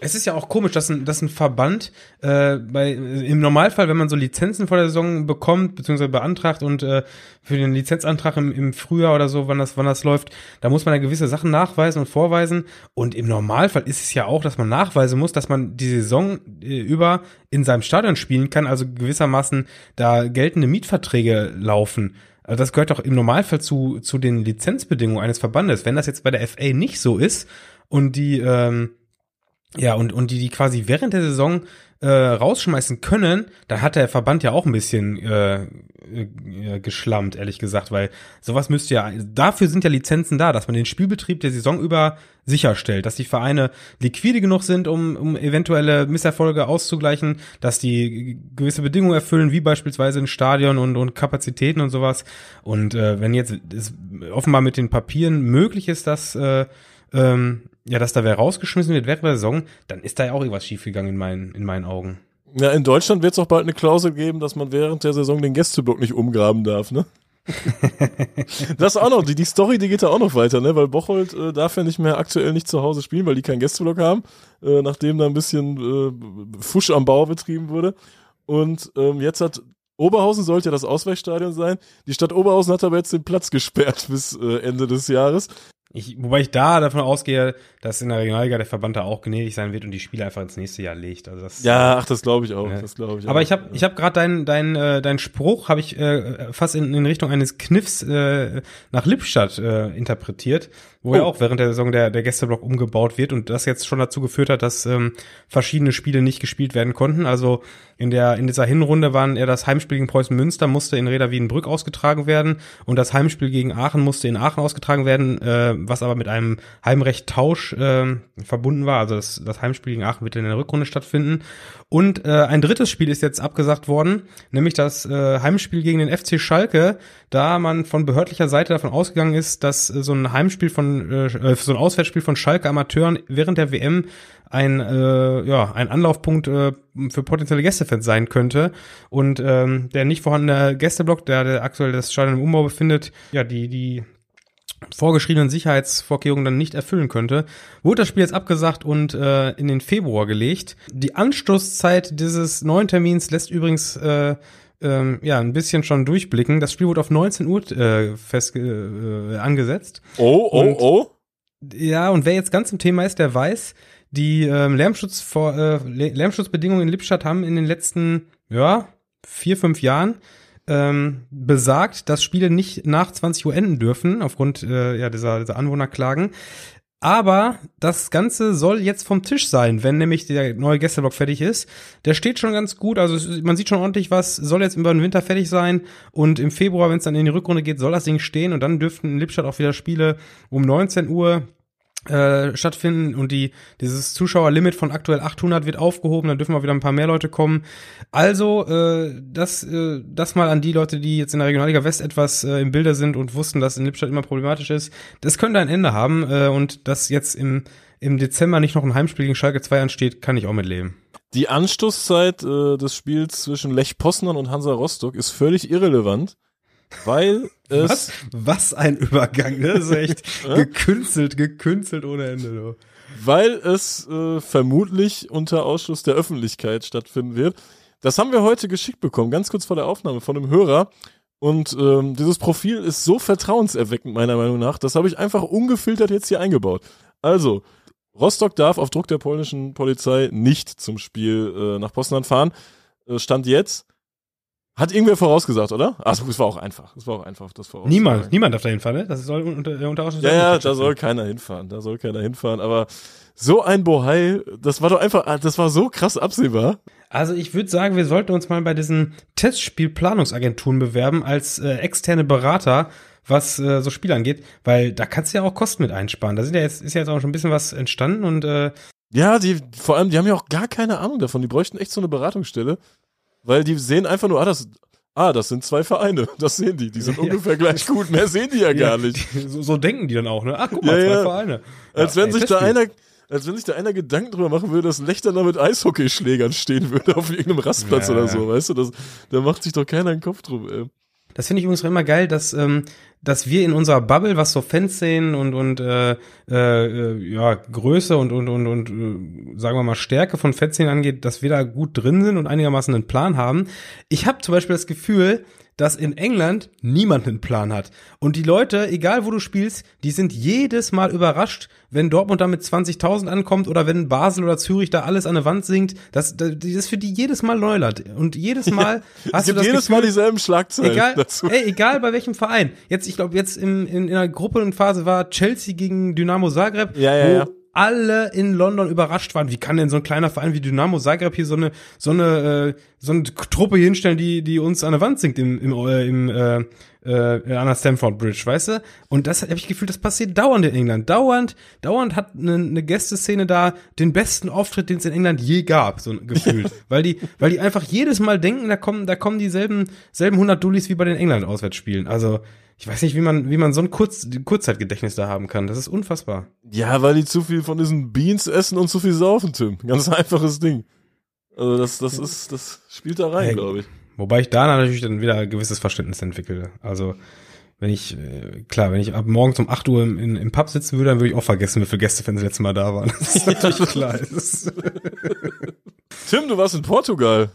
Es ist ja auch komisch, dass ein, dass ein Verband äh, bei im Normalfall, wenn man so Lizenzen vor der Saison bekommt, beziehungsweise beantragt und äh, für den Lizenzantrag im, im Frühjahr oder so, wann das, wann das läuft, da muss man ja gewisse Sachen nachweisen und vorweisen. Und im Normalfall ist es ja auch, dass man nachweisen muss, dass man die Saison äh, über in seinem Stadion spielen kann, also gewissermaßen da geltende Mietverträge laufen. Also das gehört doch im Normalfall zu, zu den Lizenzbedingungen eines Verbandes. Wenn das jetzt bei der FA nicht so ist und die ähm, ja, und, und die, die quasi während der Saison äh, rausschmeißen können, dann hat der Verband ja auch ein bisschen äh, äh, geschlammt, ehrlich gesagt, weil sowas müsste ja, dafür sind ja Lizenzen da, dass man den Spielbetrieb der Saison über sicherstellt, dass die Vereine liquide genug sind, um, um eventuelle Misserfolge auszugleichen, dass die gewisse Bedingungen erfüllen, wie beispielsweise ein Stadion und, und Kapazitäten und sowas. Und äh, wenn jetzt es offenbar mit den Papieren möglich ist, dass äh, ähm, ja, dass da wer rausgeschmissen wird während der Saison, dann ist da ja auch irgendwas schiefgegangen in meinen, in meinen Augen. ja, in Deutschland wird es auch bald eine Klausel geben, dass man während der Saison den Gästeblock nicht umgraben darf, ne? das auch noch, die, die Story, die geht da auch noch weiter, ne? Weil Bocholt äh, darf ja nicht mehr aktuell nicht zu Hause spielen, weil die keinen Gästeblock haben, äh, nachdem da ein bisschen äh, Fusch am Bau betrieben wurde. Und ähm, jetzt hat Oberhausen sollte ja das Ausweichstadion sein. Die Stadt Oberhausen hat aber jetzt den Platz gesperrt bis äh, Ende des Jahres. Ich, wobei ich da davon ausgehe, dass in der Regionalliga der Verband da auch gnädig sein wird und die Spiele einfach ins nächste Jahr legt. Also das, Ja, ach, das glaube ich auch. Ja. Das glaube ich Aber auch. ich habe ich hab gerade deinen dein, äh, dein Spruch habe ich äh, fast in, in Richtung eines Kniffs äh, nach Lippstadt äh, interpretiert, wo ja Oh. auch während der Saison der, der Gästeblock umgebaut wird und das jetzt schon dazu geführt hat, dass ähm, verschiedene Spiele nicht gespielt werden konnten. Also in der in dieser Hinrunde waren ja das Heimspiel gegen Preußen Münster musste in Reda Wiedenbrück ausgetragen werden und das Heimspiel gegen Aachen musste in Aachen ausgetragen werden, äh, was aber mit einem Heimrecht-Tausch äh, verbunden war. Also das, das Heimspiel gegen Aachen wird in der Rückrunde stattfinden. Und äh, ein drittes Spiel ist jetzt abgesagt worden, nämlich das äh, Heimspiel gegen den FC Schalke, da man von behördlicher Seite davon ausgegangen ist, dass äh, so ein Heimspiel von äh, äh, so ein Auswärtsspiel von Schalke Amateuren während der WM ein äh, ja ein Anlaufpunkt äh, für potenzielle Gästefans sein könnte und ähm, der nicht vorhandene Gästeblock, der, der aktuell das Stadion im Umbau befindet, ja die die vorgeschriebenen Sicherheitsvorkehrungen dann nicht erfüllen könnte, wurde das Spiel jetzt abgesagt und äh, in den Februar gelegt. Die Anstoßzeit dieses neuen Termins lässt übrigens äh, ähm, ja ein bisschen schon durchblicken. Das Spiel wurde auf 19 Uhr äh, fest äh, angesetzt. Oh, oh, Und- oh. Ja, und wer jetzt ganz im Thema ist, der weiß, die ähm, Lärmschutz vor, äh, Lä- Lärmschutzbedingungen in Lippstadt haben in den letzten, ja, vier, fünf Jahren ähm, besagt, dass Spiele nicht nach 20 Uhr enden dürfen, aufgrund äh, ja, dieser, dieser Anwohnerklagen. Aber das Ganze soll jetzt vom Tisch sein, wenn nämlich der neue Gästeblock fertig ist. Der steht schon ganz gut, also man sieht schon ordentlich was, soll jetzt über den Winter fertig sein. Und im Februar, wenn es dann in die Rückrunde geht, soll das Ding stehen. Und dann dürften in Lippstadt auch wieder Spiele um 19 Uhr äh, stattfinden und die dieses Zuschauerlimit von aktuell 800 wird aufgehoben, dann dürfen mal wieder ein paar mehr Leute kommen. Also äh, das äh, das mal an die Leute, die jetzt in der Regionalliga West etwas äh, im Bilde sind und wussten, dass in Lippstadt immer problematisch ist. Das könnte ein Ende haben äh, und dass jetzt im im Dezember nicht noch ein Heimspiel gegen Schalke 2 ansteht, kann ich auch mitleben. Die Anstoßzeit äh, des Spiels zwischen Lech Poznan und Hansa Rostock ist völlig irrelevant, weil es Was? Was ein Übergang, ne? Das ist echt gekünstelt, gekünstelt ohne Ende. Du. weil es äh, vermutlich unter Ausschluss der Öffentlichkeit stattfinden wird. Das haben wir heute geschickt bekommen, ganz kurz vor der Aufnahme von einem Hörer. Und ähm, dieses Profil ist so vertrauenserweckend, meiner Meinung nach. Das habe ich einfach ungefiltert jetzt hier eingebaut. Also, Rostock darf auf Druck der polnischen Polizei nicht zum Spiel äh, nach Poznan fahren. Äh, Stand jetzt. Hat irgendwer vorausgesagt, oder? Ach, es war auch einfach. Es war auch einfach, das vorauszusagen. Niemand, niemand darf da hinfahren, ne? Das soll unter, unter Ausschuss Ja, ja, da soll keiner hinfahren. Da soll keiner hinfahren. Aber so ein Bohai, das war doch einfach, das war so krass absehbar. Also ich würde sagen, wir sollten uns mal bei diesen Testspielplanungsagenturen bewerben als äh, externe Berater, was äh, so Spiele angeht, weil da kannst du ja auch Kosten mit einsparen. Da sind ja jetzt, ist ja jetzt auch schon ein bisschen was entstanden und äh, Ja, die, vor allem, die haben ja auch gar keine Ahnung davon. Die bräuchten echt so eine Beratungsstelle. Weil die sehen einfach nur, ah, das, ah, das sind zwei Vereine. Das sehen die. Die sind Ja. ungefähr gleich gut. Mehr sehen die ja gar nicht. So, so denken die dann auch, ne? Ach, guck mal, Ja, zwei. Vereine. Als wenn ey, sich da einer, als wenn sich da einer Gedanken drüber machen würde, dass Lechter da mit Eishockeyschlägern stehen würde auf irgendeinem Rastplatz oder so, weißt du? Das, da macht sich doch keiner einen Kopf drum, ey. Das finde ich übrigens immer geil, dass, ähm, dass wir in unserer Bubble, was so Fanszenen und, und äh, äh, ja, Größe und, und, und, und äh, sagen wir mal Stärke von Fanszenen angeht, dass wir da gut drin sind und einigermaßen einen Plan haben. Ich habe zum Beispiel das Gefühl, dass in England niemand einen Plan hat. Und die Leute, egal wo du spielst, die sind jedes Mal überrascht, wenn Dortmund da mit 20.000 ankommt oder wenn Basel oder Zürich da alles an der Wand singt. Das, das ist für die jedes Mal Neuland. Und jedes Mal Es hast du gibt das jedes Gefühl, Mal dieselben Schlagzeilen Egal, dazu. ey, egal bei welchem Verein. Jetzt, ich glaube, jetzt im, in, in der Gruppenphase war Chelsea gegen Dynamo Zagreb, Ja, ja, wo ja. Alle in London überrascht waren. Wie kann denn so ein kleiner Verein wie Dynamo Zagreb hier so eine so eine äh, so eine Truppe hier hinstellen, die die uns an der Wand singt im im, äh, im äh, äh, an der Stamford Bridge, weißt du? Und das habe ich gefühlt, das passiert dauernd in England. Dauernd, dauernd hat eine, eine Gästeszene da den besten Auftritt, den es in England je gab, so gefühlt, weil die, weil die einfach jedes Mal denken, da kommen, da kommen dieselben, selben 100 Dullis wie bei den England Auswärtsspielen. Also ich weiß nicht, wie man, wie man so ein Kurz, Kurzzeitgedächtnis da haben kann. Das ist unfassbar. Ja, weil die zu viel von diesen Beans essen und zu viel saufen, Tim. Ganz einfaches Ding. Also das, das ist, das spielt da rein, Hey. glaube ich. Wobei ich da natürlich dann wieder ein gewisses Verständnis entwickle. Also wenn ich, äh, klar, wenn ich ab morgens um 8 Uhr im, in, im Pub sitzen würde, dann würde ich auch vergessen, wie viele Gästefans das letzte Mal da waren. Das ist natürlich klar. Tim, du warst in Portugal.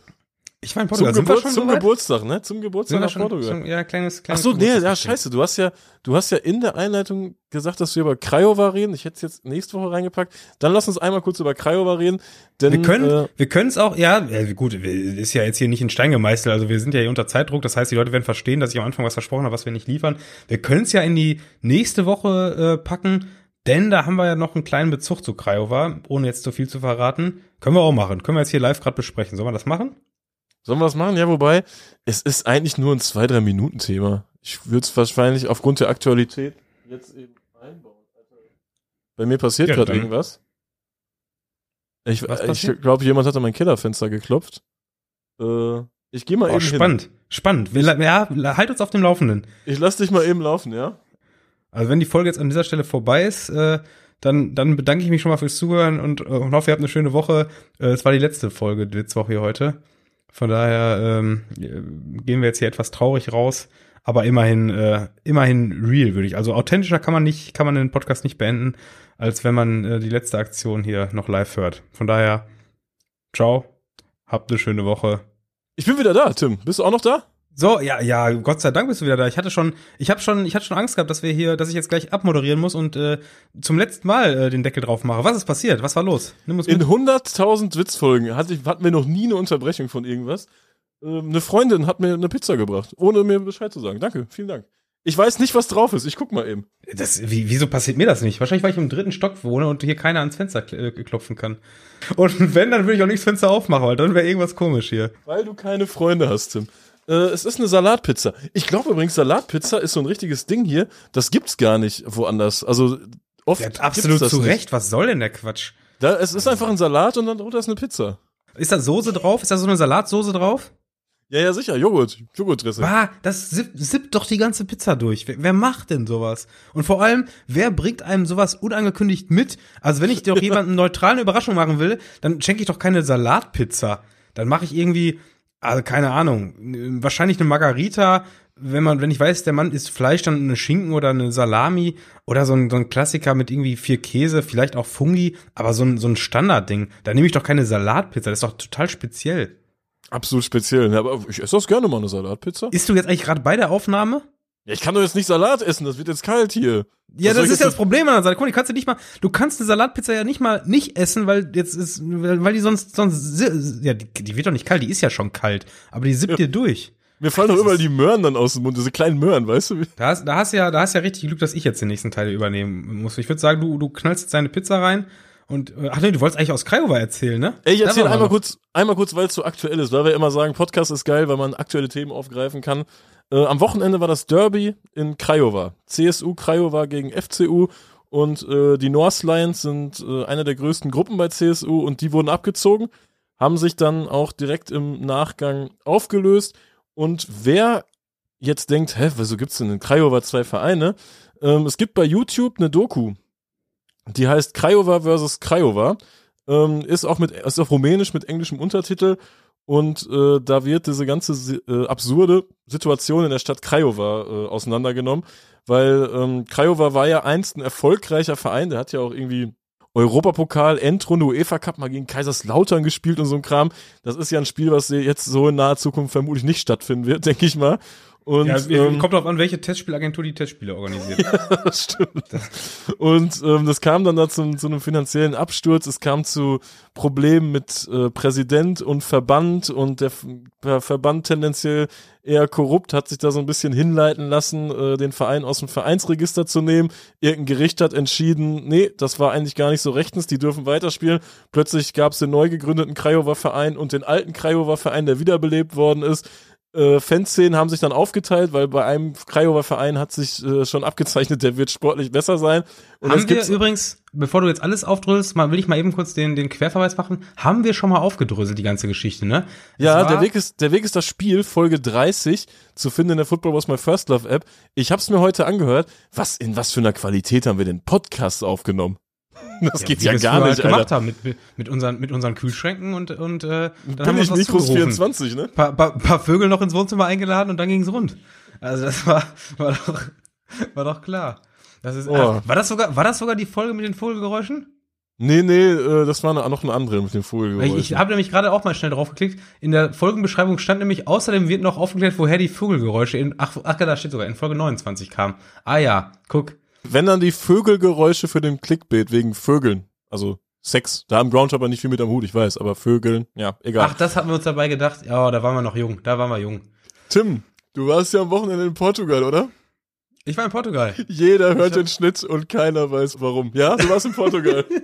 Ich war in Zum, Portugal. Geburt, schon zum so? Geburtstag, ne? Zum Geburtstag nach schon, Portugal. schon, ja, kleines, Ach kleines so, nee, ja, scheiße. Du hast ja, du hast ja in der Einleitung gesagt, dass wir über Craiova reden. Ich hätte es jetzt nächste Woche reingepackt. Dann lass uns einmal kurz über Craiova reden. Denn, Wir können, äh, wir können es auch, ja, äh, gut, ist ja jetzt hier nicht in Stein gemeißelt, also wir sind ja hier unter Zeitdruck, das heißt, die Leute werden verstehen, dass ich am Anfang was versprochen habe, was wir nicht liefern. Wir können es ja in die nächste Woche äh, packen, denn da haben wir ja noch einen kleinen Bezug zu Craiova, ohne jetzt zu viel zu verraten. Können wir auch machen, können wir jetzt hier live gerade besprechen. Sollen wir das machen? Sollen wir das machen? Ja, wobei, es ist eigentlich nur ein zwei, drei Minuten Thema. Ich würde es wahrscheinlich aufgrund der Aktualität jetzt eben einbauen. Bei mir passiert Ja, gerade irgendwas. Ich, ich glaube, jemand hat an mein Kellerfenster geklopft. Äh, ich gehe mal Oh, eben hin. spannend, spannend. Wir, ja, halt uns auf dem Laufenden. Ich lass dich mal eben laufen, ja? Also wenn die Folge jetzt an dieser Stelle vorbei ist, äh, dann, dann bedanke ich mich schon mal fürs Zuhören und, äh, und hoffe, ihr habt eine schöne Woche. Äh, Es war die letzte Folge Witzwoche hier heute. Von daher ähm, äh, gehen wir jetzt hier etwas traurig raus, aber immerhin, äh, immerhin real, würde ich. Also authentischer kann man nicht, kann man den Podcast nicht beenden, als wenn man äh, die letzte Aktion hier noch live hört. Von daher, ciao, habt eine schöne Woche. Ich bin wieder da, Tim. Bist du auch noch da? So, ja, ja, Gott sei Dank bist du wieder da. Ich hatte schon, ich habe schon, ich hatte schon Angst gehabt, dass wir hier, dass ich jetzt gleich abmoderieren muss und äh, zum letzten Mal äh, den Deckel drauf mache. Was ist passiert? Was war los? Nimm uns In mit. 100.000 Witzfolgen hatte ich, hatten wir noch nie eine Unterbrechung von irgendwas. Ähm, eine Freundin hat mir eine Pizza gebracht, ohne mir Bescheid zu sagen. Danke, vielen Dank. Ich weiß nicht, was drauf ist. Ich guck mal eben. Das, wie, wieso passiert mir das nicht? Wahrscheinlich, weil ich im dritten Stock wohne und hier keiner ans Fenster äh, klopfen kann. Und wenn, dann würde ich auch nicht das Fenster aufmachen, weil dann wäre irgendwas komisch hier. Weil du keine Freunde hast, Tim. Äh, es ist eine Salatpizza. Ich glaube übrigens, Salatpizza ist so ein richtiges Ding hier. Das gibt's gar nicht woanders. Also Oft hat absolut zu nicht. Recht. Was soll denn der Quatsch? Da, es ist einfach ein Salat und dann drunter ist eine Pizza. Ist da Soße drauf? Ist da so eine Salatsoße drauf? Ja, ja, sicher, Joghurt, Joghurtdressing. Bah, das sippt, sippt doch die ganze Pizza durch. Wer, wer macht denn sowas? Und vor allem, wer bringt einem sowas unangekündigt mit? Also wenn ich doch jemanden neutrale Überraschung machen will, dann schenke ich doch keine Salatpizza. Dann mache ich irgendwie, also keine Ahnung, wahrscheinlich eine Margarita. Wenn man, wenn ich weiß, der Mann isst Fleisch, dann eine Schinken oder eine Salami oder so ein, so ein Klassiker mit irgendwie vier Käse, vielleicht auch Fungi, aber so ein, so ein Standardding. Da nehme ich doch keine Salatpizza. Das ist doch total speziell. Absolut speziell. Ja, aber ich esse das gerne mal, eine Salatpizza. Isst du jetzt eigentlich gerade bei der Aufnahme? Ja, ich kann doch jetzt nicht Salat essen, das wird jetzt kalt hier. Ja, Was das ist ja das Problem an der Seite. Guck mal, die kannst du nicht mal, du kannst eine Salatpizza ja nicht mal nicht essen, weil jetzt ist, weil die sonst, sonst, ja, die, die wird doch nicht kalt, die ist ja schon kalt, aber die sippt dir durch. Mir fallen doch überall die Möhren dann aus dem Mund, diese kleinen Möhren, weißt du? Da hast, da hast ja, da hast ja richtig Glück, dass ich jetzt den nächsten Teil übernehmen muss. Ich würde sagen, du, du knallst jetzt deine Pizza rein und, äh, ach nee, du wolltest eigentlich aus Craiova erzählen, ne? Ey, ich erzähl einmal noch. kurz, einmal kurz, weil es so aktuell ist, weil wir immer sagen, Podcast ist geil, weil man aktuelle Themen aufgreifen kann. Äh, am Wochenende war das Derby in Craiova. CSU Craiova gegen FCU und äh, die North Lions sind äh, eine der größten Gruppen bei CSU und die wurden abgezogen, haben sich dann auch direkt im Nachgang aufgelöst. Und wer jetzt denkt, hä, wieso gibt's denn in Craiova zwei Vereine? Ähm, es gibt bei YouTube eine Doku, die heißt Craiova versus Craiova. Ähm, ist auch mit ist auf Rumänisch mit englischem Untertitel und äh, da wird diese ganze äh, absurde Situation in der Stadt Craiova äh, auseinandergenommen, weil ähm, Craiova war ja einst ein erfolgreicher Verein, der hat ja auch irgendwie Europapokal, Endrunde, UEFA Cup mal gegen Kaiserslautern gespielt und so ein Kram. Das ist ja ein Spiel, was jetzt so in naher Zukunft vermutlich nicht stattfinden wird, denke ich mal. Und Ja, ähm, kommt drauf an, welche Testspielagentur die Testspiele organisiert. das stimmt. Und ähm, das kam dann da zum, zu einem finanziellen Absturz. Es kam zu Problemen mit äh, Präsident und Verband und der, der Verband tendenziell eher korrupt, hat sich da so ein bisschen hinleiten lassen, äh, den Verein aus dem Vereinsregister zu nehmen. Irgendein Gericht hat entschieden, nee, das war eigentlich gar nicht so rechtens, die dürfen weiterspielen. Plötzlich gab es den neu gegründeten Craiova Verein und den alten Craiova Verein, der wiederbelebt worden ist äh, Fanszenen haben sich dann aufgeteilt, weil bei einem Craiova Verein hat sich äh, schon abgezeichnet, der wird sportlich besser sein. Und haben wir übrigens, bevor du jetzt alles aufdröselst, mal, will ich mal eben kurz den, den Querverweis machen, haben wir schon mal aufgedröselt, die ganze Geschichte, ne? Es ja, der Weg ist der Weg ist das Spiel Folge 30 zu finden in der Football Was My First Love App. Ich habe es mir heute angehört. Was in was für einer Qualität haben wir den Podcast aufgenommen? Das geht ja wir es gar früher nicht, halt gemacht Alter. haben, mit, mit, unseren, mit unseren Kühlschränken und, und äh, dann haben wir uns was Mikros zugerufen. 24, ne? Paar, paar, paar Vögel noch ins Wohnzimmer eingeladen und dann ging's rund. Also das war, war doch, war doch klar. Das ist, Oh. ach, war das sogar, war das sogar die Folge mit den Vogelgeräuschen? Nee, nee, äh, das war noch eine andere mit dem Vogelgeräusch. Ich, ich habe nämlich gerade auch mal schnell drauf geklickt. In der Folgenbeschreibung stand nämlich, außerdem wird noch aufgeklärt, woher die Vogelgeräusche in, ach, ach, da steht sogar, in Folge 29 kamen. Ah ja, guck. Wenn dann die Vögelgeräusche für den Clickbait wegen Vögeln, also Sex, da haben Groundhopper nicht viel mit am Hut, ich weiß, aber Vögeln, ja, egal. Ach, das hatten wir uns dabei gedacht. Ja, da waren wir noch jung. Da waren wir jung. Tim, du warst ja am Wochenende in Portugal, oder? Ich war in Portugal. Jeder hört den Schnitt und keiner weiß warum. Ja, du warst in Portugal.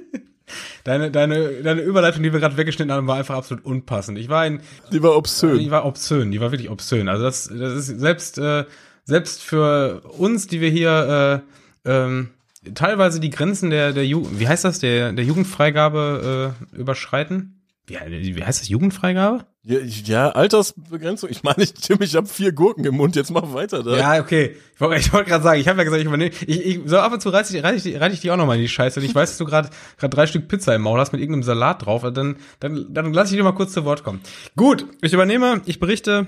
Deine, deine, deine Überleitung, die wir gerade weggeschnitten haben, war einfach absolut unpassend. Ich war in, Die war obszön. die war obszön, die war wirklich obszön. Also das, das ist selbst, äh, selbst für uns, die wir hier äh, ähm, teilweise die Grenzen der, der Ju wie heißt das, der, der Jugendfreigabe äh, überschreiten. Wie, wie heißt das, Jugendfreigabe? Ja, ja, Altersbegrenzung. Ich meine, ich, Tim, ich habe vier Gurken im Mund. Jetzt mach weiter da. Ja, okay. Ich wollte ich wollte gerade sagen, ich habe ja gesagt, ich übernehme. Ich, ich, so ab und zu reiß ich, reiß ich, die- reiß ich die auch nochmal in die Scheiße. Und ich weiß, dass du gerade gerade drei Stück Pizza im Maul hast mit irgendeinem Salat drauf. Also Dann, dann, dann lass ich dir mal kurz zu Wort kommen. Gut, ich übernehme, ich berichte.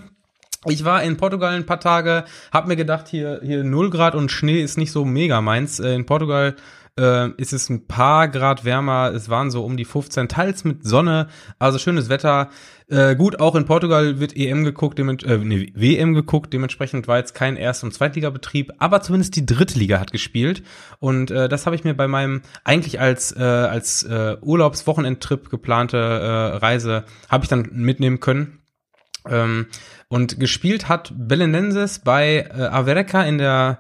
Ich war in Portugal ein paar Tage, hab mir gedacht, hier, hier 0 Grad und Schnee ist nicht so mega meins. Äh, In Portugal äh, ist es ein paar Grad wärmer. Es waren so um die 15, teils mit Sonne, also schönes Wetter. Äh, gut, auch in Portugal wird EM geguckt, äh, nee, WM geguckt, dementsprechend war jetzt kein Erst- und Zweitligabetrieb, aber zumindest die dritte Liga hat gespielt. Und äh, das habe ich mir bei meinem eigentlich als, äh, als äh, Urlaubswochenendtrip geplante äh, Reise, habe ich dann mitnehmen können. Ähm, und gespielt hat Belenenses bei äh, Avereca in der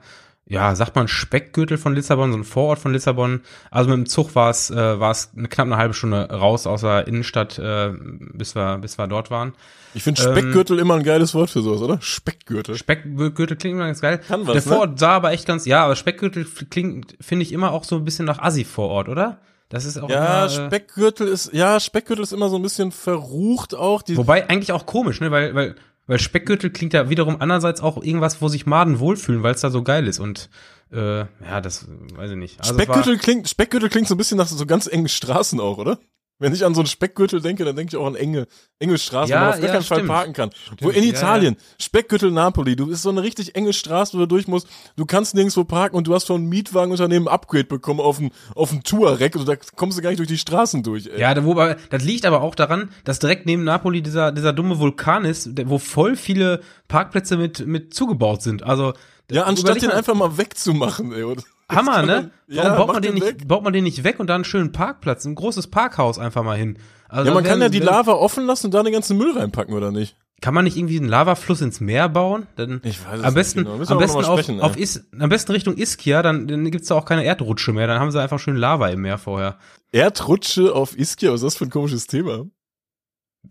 ja, sagt man Speckgürtel von Lissabon, so ein Vorort von Lissabon. Also mit dem Zug war es, äh, war es eine, knapp eine halbe Stunde raus aus der Innenstadt, äh, bis wir, bis wir dort waren. Ich finde Speckgürtel ähm, immer ein geiles Wort für sowas, oder? Speckgürtel. Speckgürtel klingt immer ganz geil. Kann was, Der Vorort ne? sah aber echt ganz, ja, aber Speckgürtel klingt, finde ich immer auch so ein bisschen nach Assi-Vorort, oder? Das ist auch ja, immer, äh, Speckgürtel ist, ja, Speckgürtel ist immer so ein bisschen verrucht auch. Die Wobei eigentlich auch komisch, ne, weil, weil, weil Speckgürtel klingt ja wiederum andererseits auch irgendwas, wo sich Maden wohlfühlen, weil es da so geil ist und äh, ja, das weiß ich nicht. Also Speckgürtel klingt, Speckgürtel klingt so ein bisschen nach so ganz engen Straßen auch, oder? Wenn ich an so einen Speckgürtel denke, dann denke ich auch an enge, enge Straßen, Ja, wo man auf gar ja, keinen Fall parken kann. Stimmt, Wo in ja, Italien, Speckgürtel Napoli, du bist so eine richtig enge Straße, wo du durch musst. Du kannst nirgendwo parken und du hast von einem Mietwagenunternehmen ein Upgrade bekommen auf ein, auf ein Touareg und da kommst du gar nicht durch die Straßen durch, ey. Ja, da, wobei, das liegt aber auch daran, dass direkt neben Napoli dieser, dieser dumme Vulkan ist, wo voll viele Parkplätze mit, mit zugebaut sind. Also, Ja, anstatt den mal, einfach mal wegzumachen, ey. Hammer, kann ne? man- Warum Ja, baut man den den nicht, weg. baut man den nicht weg und da einen schönen Parkplatz, ein großes Parkhaus einfach mal hin? Also Ja, man kann ja die Lava offen lassen und da den ganzen Müll reinpacken, oder nicht? Kann man nicht irgendwie einen Lavafluss ins Meer bauen? Dann Ich weiß es am besten, nicht genau. Am besten auf, sprechen, auf. Is, am besten Richtung Ischia, dann, dann gibt's da auch keine Erdrutsche mehr. Dann haben sie einfach schön Lava im Meer vorher. Erdrutsche auf Ischia, was ist das für ein komisches Thema?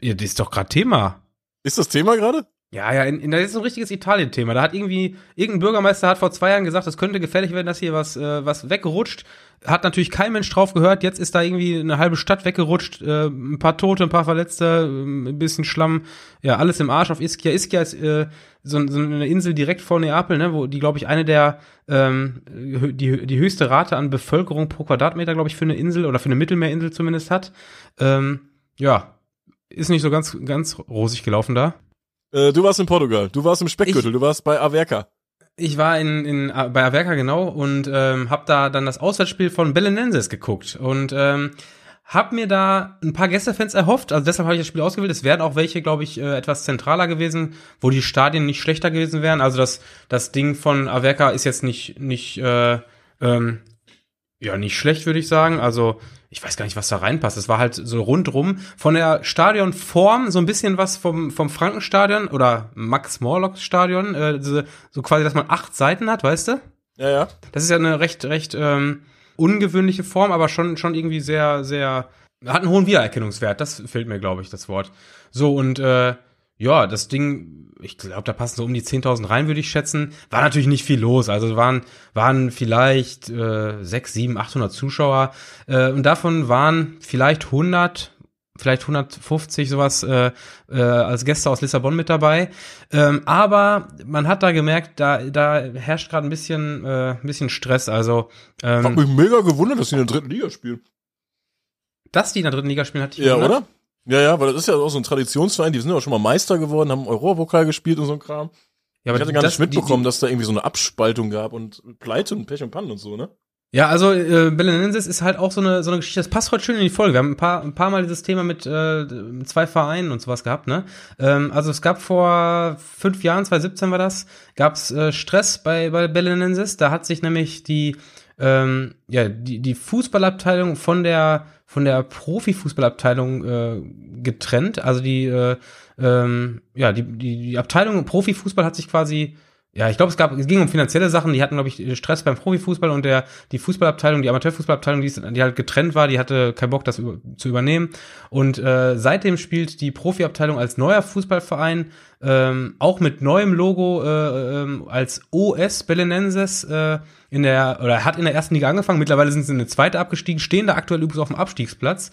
Ja, das ist doch gerade Thema. Ist das Thema gerade? Ja, ja, in, in, das ist ein richtiges Italien-Thema. Da hat irgendwie, irgendein Bürgermeister hat vor zwei Jahren gesagt, es könnte gefährlich werden, dass hier was, äh, was wegrutscht. Hat natürlich kein Mensch drauf gehört. Jetzt ist da irgendwie eine halbe Stadt weggerutscht. Äh, ein paar Tote, ein paar Verletzte, äh, ein bisschen Schlamm. Ja, alles im Arsch auf Ischia. Ischia ist äh, so, so eine Insel direkt vor Neapel, ne, wo die, glaube ich, eine der, ähm, die, die höchste Rate an Bevölkerung pro Quadratmeter, glaube ich, für eine Insel oder für eine Mittelmeerinsel zumindest hat. Ähm, ja, ist nicht so ganz, ganz rosig gelaufen da. Äh, du warst in Portugal, du warst im Speckgürtel, du warst bei Averca. Ich war in, in bei Averca genau und ähm, habe da dann das Auswärtsspiel von Belenenses geguckt und ähm, hab mir da ein paar Gästefans erhofft, also deshalb habe ich das Spiel ausgewählt. Es wären auch welche, glaube ich, äh, etwas zentraler gewesen, wo die Stadien nicht schlechter gewesen wären. Also das das Ding von Averca ist jetzt nicht nicht äh, ähm, ja nicht schlecht, würde ich sagen. Also ich weiß gar nicht, was da reinpasst. Es war halt so rundrum von der Stadionform so ein bisschen was vom vom Frankenstadion oder Max Morlock Stadion, äh, so, so quasi, dass man acht Seiten hat, weißt du? Ja, ja. Das ist ja eine recht, recht ähm, ungewöhnliche Form, aber schon, schon irgendwie sehr, sehr, hat einen hohen Wiedererkennungswert. Das fehlt mir, glaube ich, das Wort. So, und äh, ja, das Ding, ich glaube, da passen so um die 10.000 rein, würde ich schätzen. War natürlich nicht viel los. Also waren, waren vielleicht äh, 6, 7, 800 Zuschauer. Äh, und davon waren vielleicht 100, vielleicht 150 sowas äh, äh, als Gäste aus Lissabon mit dabei. Ähm, aber man hat da gemerkt, da, da herrscht gerade ein bisschen, äh, ein bisschen Stress. Also, ähm, mich mega gewundert, dass sie in der dritten Liga spielen. dass die in der dritten Liga spielen, hatte ich Ja, gewundert. oder? Ja, ja, weil das ist ja auch so ein Traditionsverein, die sind ja auch schon mal Meister geworden, haben Europapokal gespielt und so ein Kram. Ja, ich hatte gar das- nicht mitbekommen, die, dass da irgendwie so eine Abspaltung gab und Pleite und Pech und Pannen und so, ne? die, Ja, also äh, Belenenses ist halt auch so eine, so eine Geschichte, das passt heute schön in die Folge. Wir haben ein paar, ein paar Mal dieses Thema mit äh, zwei Vereinen und sowas gehabt, ne? Ähm, also es gab vor fünf Jahren, 2017 war das, gab's äh, Stress bei, bei Belenenses. Da hat sich nämlich die, ähm, ja, die, die Fußballabteilung von der von der Profifußballabteilung äh, getrennt. Also die, äh, ähm, ja, die, die, die Abteilung Profifußball hat sich quasi ja, ich glaube, es gab, es ging um finanzielle Sachen, die hatten, glaube ich, Stress beim Profifußball und der, die Fußballabteilung, die Amateurfußballabteilung, die, die halt getrennt war, die hatte keinen Bock, das zu übernehmen. Und äh, seitdem spielt die Profiabteilung als neuer Fußballverein, ähm, auch mit neuem Logo äh, ähm, als OS Belenenses äh, in der, oder hat in der ersten Liga angefangen, mittlerweile sind sie in eine zweite abgestiegen, stehen da aktuell übrigens auf dem Abstiegsplatz.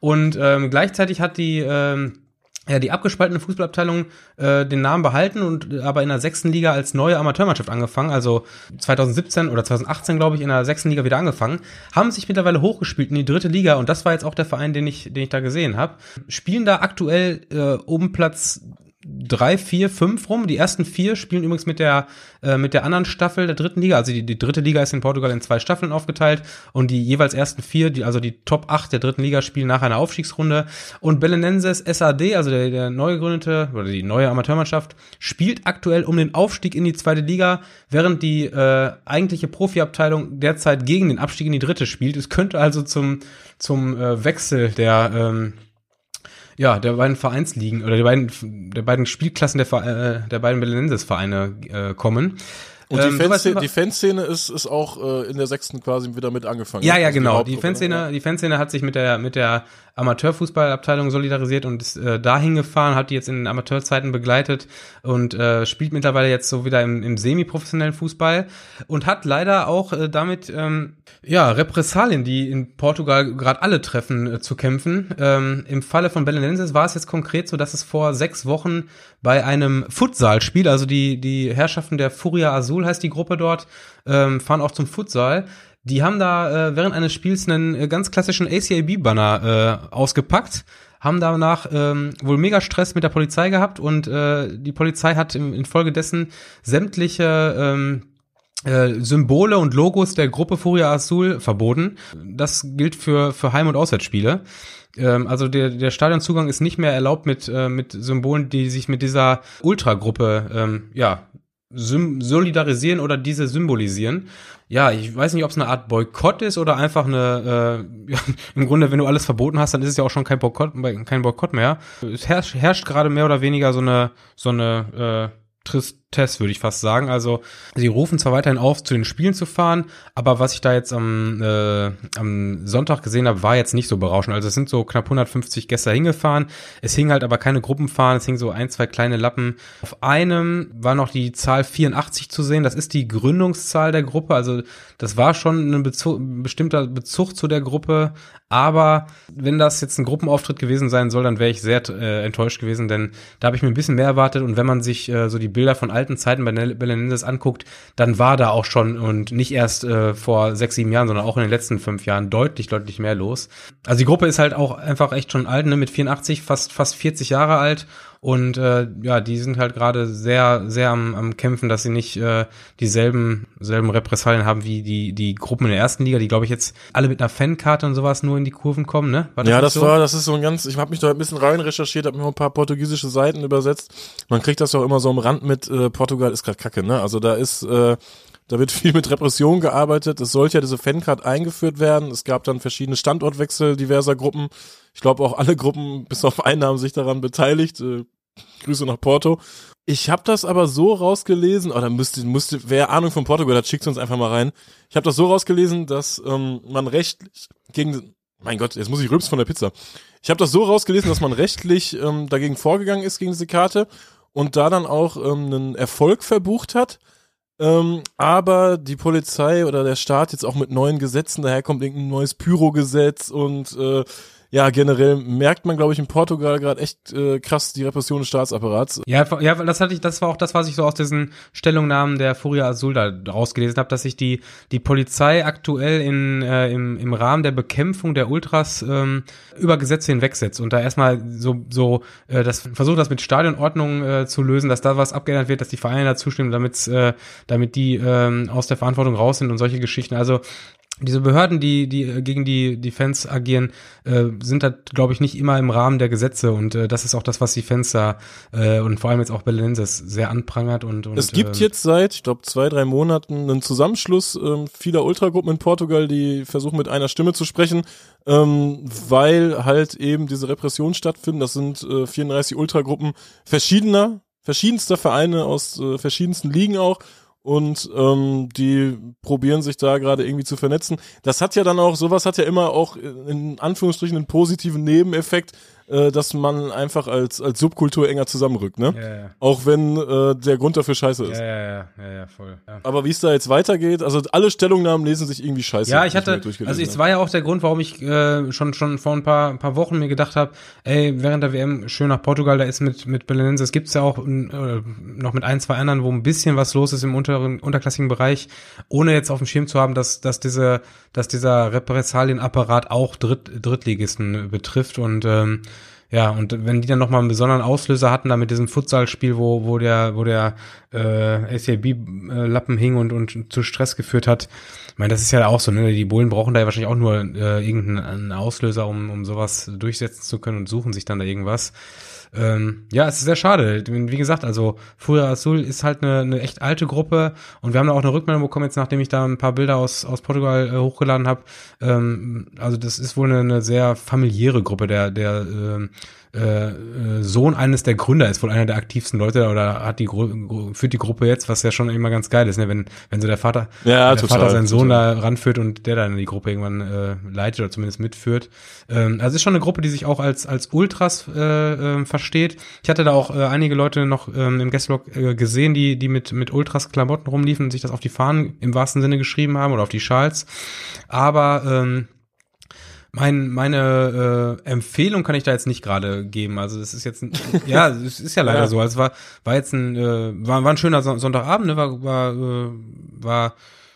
Und ähm, gleichzeitig hat die ähm, ja, die abgespaltene Fußballabteilung äh, den Namen behalten und äh, aber in der sechsten Liga als neue Amateurmannschaft angefangen, also 2017 oder 2018, glaube ich, in der sechsten Liga wieder angefangen, haben sich mittlerweile hochgespielt in die dritte Liga und das war jetzt auch der Verein, den ich, den ich da gesehen habe. Spielen da aktuell äh, um Platz drei, vier, fünf rum. Die ersten vier spielen übrigens mit der äh, mit der anderen Staffel der dritten Liga. Also die, die dritte Liga ist in Portugal in zwei Staffeln aufgeteilt und die jeweils ersten vier, die, also die Top 8 der dritten Liga spielen nach einer Aufstiegsrunde. Und Belenenses SAD, also der, der neu gegründete oder die neue Amateurmannschaft, spielt aktuell um den Aufstieg in die zweite Liga, während die äh, eigentliche Profiabteilung derzeit gegen den Abstieg in die dritte spielt. Es könnte also zum zum äh, Wechsel der ähm, ja, der beiden Vereinsligen oder der beiden, der beiden Spielklassen der, äh, der beiden Belenenses-Vereine äh, kommen. Und die, Ähm, Fanszene, die Fanszene ist, ist auch äh, in der sechsten quasi wieder mit angefangen. Ja, ja, Also genau. Die ne? Fanszene, die Fanszene hat sich mit der mit der Amateurfußballabteilung solidarisiert und ist äh, dahin gefahren, hat die jetzt in den Amateurzeiten begleitet und äh, spielt mittlerweile jetzt so wieder im, im semi-professionellen Fußball und hat leider auch äh, damit ähm, ja Repressalien, die in Portugal gerade alle treffen, äh, zu kämpfen. Ähm, Im Falle von Belenenses war es jetzt konkret so, dass es vor sechs Wochen bei einem Futsalspiel, also die die Herrschaften der Furia Azul heißt die Gruppe dort, ähm, fahren auch zum Futsal. Die haben da äh, während eines Spiels einen äh, ganz klassischen ACAB-Banner äh, ausgepackt, haben danach ähm, wohl mega Stress mit der Polizei gehabt und äh, die Polizei hat im, infolgedessen sämtliche ähm, äh, Symbole und Logos der Gruppe Furia Azul verboten. Das gilt für, für Heim- und Auswärtsspiele. Ähm, also der, der Stadionzugang ist nicht mehr erlaubt mit, äh, mit Symbolen, die sich mit dieser Ultragruppe ähm, ja, solidarisieren oder diese symbolisieren. Ja, ich weiß nicht, ob es eine Art Boykott ist oder einfach eine, äh, ja, im Grunde, wenn du alles verboten hast, dann ist es ja auch schon kein Boykott, kein Boykott mehr. Es herrscht, herrscht gerade mehr oder weniger so eine, so eine äh, Tristesse, würde ich fast sagen. Also sie rufen zwar weiterhin auf, zu den Spielen zu fahren, aber was ich da jetzt am, äh, am Sonntag gesehen habe, war jetzt nicht so berauschend. Also es sind so knapp 150 Gäste hingefahren. Es hing halt aber keine Gruppenfahren, es hing so ein, zwei kleine Lappen. Auf einem war noch die Zahl 84 zu sehen. Das ist die Gründungszahl der Gruppe. Also das war schon ein, Bezug, bestimmter Bezug zu der Gruppe. Aber wenn das jetzt ein Gruppenauftritt gewesen sein soll, dann wäre ich sehr äh, enttäuscht gewesen, denn da habe ich mir ein bisschen mehr erwartet. Und wenn man sich äh, so die Bilder von alten Zeiten bei Belenenses anguckt, dann war da auch schon und nicht erst äh, vor sechs, sieben Jahren, sondern auch in den letzten fünf Jahren deutlich, deutlich mehr los. Also die Gruppe ist halt auch einfach echt schon alt, ne, mit 84, fast, fast 40 Jahre alt. Und äh, ja, die sind halt gerade sehr, sehr am, am Kämpfen, dass sie nicht äh, dieselben selben Repressalien haben wie die, die Gruppen in der ersten Liga, die, glaube ich, jetzt alle mit einer Fankarte und sowas nur in die Kurven kommen, ne? ja, nicht das so? war, das ist so ein ganz, ich habe mich da ein bisschen rein recherchiert, habe mir ein paar portugiesische Seiten übersetzt. Man kriegt das ja auch immer so am Rand mit, äh, Portugal ist gerade kacke, ne? Also da ist, äh, da wird viel mit Repression gearbeitet. Es sollte ja diese Fancard eingeführt werden. Es gab dann verschiedene Standortwechsel diverser Gruppen. Ich glaube auch alle Gruppen, bis auf einen, haben sich daran beteiligt. Äh, Grüße nach Porto. Ich habe das aber so rausgelesen, oder müsste, müsste, wer Ahnung von Portugal hat, schickt uns einfach mal rein. Ich habe das so rausgelesen, dass ähm, man rechtlich gegen, mein Gott, jetzt muss ich rübs von der Pizza. Ich habe das so rausgelesen, dass man rechtlich ähm, dagegen vorgegangen ist gegen diese Karte und da dann auch ähm, einen Erfolg verbucht hat. Ähm, aber die Polizei oder der Staat jetzt auch mit neuen Gesetzen, daher kommt irgendein neues Pyro-Gesetz und äh, ja, generell merkt man, glaube ich, in Portugal gerade echt äh, krass die Repression des Staatsapparats. Ja, ja, das hatte ich, das war auch das, was ich so aus diesen Stellungnahmen der Furia Azul da rausgelesen habe, dass sich die die Polizei aktuell in äh, im, im Rahmen der Bekämpfung der Ultras ähm, über Gesetze hinwegsetzt und da erstmal so so äh, das versucht das mit Stadionordnung äh, zu lösen, dass da was abgeändert wird, dass die Vereine da zustimmen, damit äh, damit die ähm, aus der Verantwortung raus sind und solche Geschichten. Also diese Behörden, die die äh, gegen die die Fans agieren, äh, sind da glaube ich nicht immer im Rahmen der Gesetze und äh, das ist auch das, was die Fans da äh, und vor allem jetzt auch Belenenses sehr anprangert und, und Es gibt äh, jetzt seit, ich glaube, zwei, drei Monaten einen Zusammenschluss ähm, vieler Ultragruppen in Portugal, die versuchen mit einer Stimme zu sprechen, ähm, weil halt eben diese Repressionen stattfinden. Das sind äh, 34 Ultragruppen verschiedener, verschiedenster Vereine aus äh, verschiedensten Ligen auch. Und ähm, die probieren sich da gerade irgendwie zu vernetzen. Das hat ja dann auch, sowas hat ja immer auch in Anführungsstrichen einen positiven Nebeneffekt, äh, dass man einfach als, als Subkultur enger zusammenrückt, ne? ja, ja. Auch wenn äh, der Grund dafür scheiße ist. Ja, ja, ja, ja, ja, voll. Ja. Aber wie es da jetzt weitergeht, also alle Stellungnahmen lesen sich irgendwie scheiße. Ja, ich hatte, also es habe. war ja auch der Grund, warum ich äh, schon schon vor ein paar ein paar Wochen mir gedacht habe, ey, während der WM schön nach Portugal, da ist mit mit Belenenses gibt's ja auch äh, noch mit ein zwei anderen, wo ein bisschen was los ist im unteren unterklassigen Bereich, ohne jetzt auf dem Schirm zu haben, dass dass diese dass dieser Repressalienapparat auch Dritt, Drittligisten betrifft und ähm, ja, und wenn die dann nochmal einen besonderen Auslöser hatten, da mit diesem Futsalspiel, wo, wo der, wo der äh, SCB-Lappen hing und, und zu Stress geführt hat, ich meine, das ist ja auch so, ne? Die Bullen brauchen da ja wahrscheinlich auch nur äh, irgendeinen Auslöser, um, um sowas durchsetzen zu können und suchen sich dann da irgendwas. Ähm, ja, es ist sehr schade. Wie gesagt, also Furia Azul ist halt eine, eine echt alte Gruppe und wir haben da auch eine Rückmeldung bekommen, jetzt nachdem ich da ein paar Bilder aus, aus Portugal äh, hochgeladen habe. Ähm, also das ist wohl eine, eine sehr familiäre Gruppe, der, der äh, äh, Sohn eines der Gründer ist wohl einer der aktivsten Leute oder hat die führt die Gruppe jetzt, was ja schon immer ganz geil ist, ne? wenn wenn so der Vater ja, der total, Vater seinen Sohn total. da ranführt und der dann die Gruppe irgendwann äh, leitet oder zumindest mitführt. Ähm, also ist schon eine Gruppe, die sich auch als als Ultras äh, äh, versteht. Ich hatte da auch äh, einige Leute noch ähm, im Guestlog äh, gesehen, die die mit mit Ultras Klamotten rumliefen und sich das auf die Fahnen im wahrsten Sinne geschrieben haben oder auf die Schals. Aber ähm, mein, meine äh, Empfehlung kann ich da jetzt nicht gerade geben. Also das ist jetzt ein, ja, es ist ja leider Ja. so. Also es war war jetzt ein äh, war, war ein schöner Son- Sonntagabend, ne? War war äh, war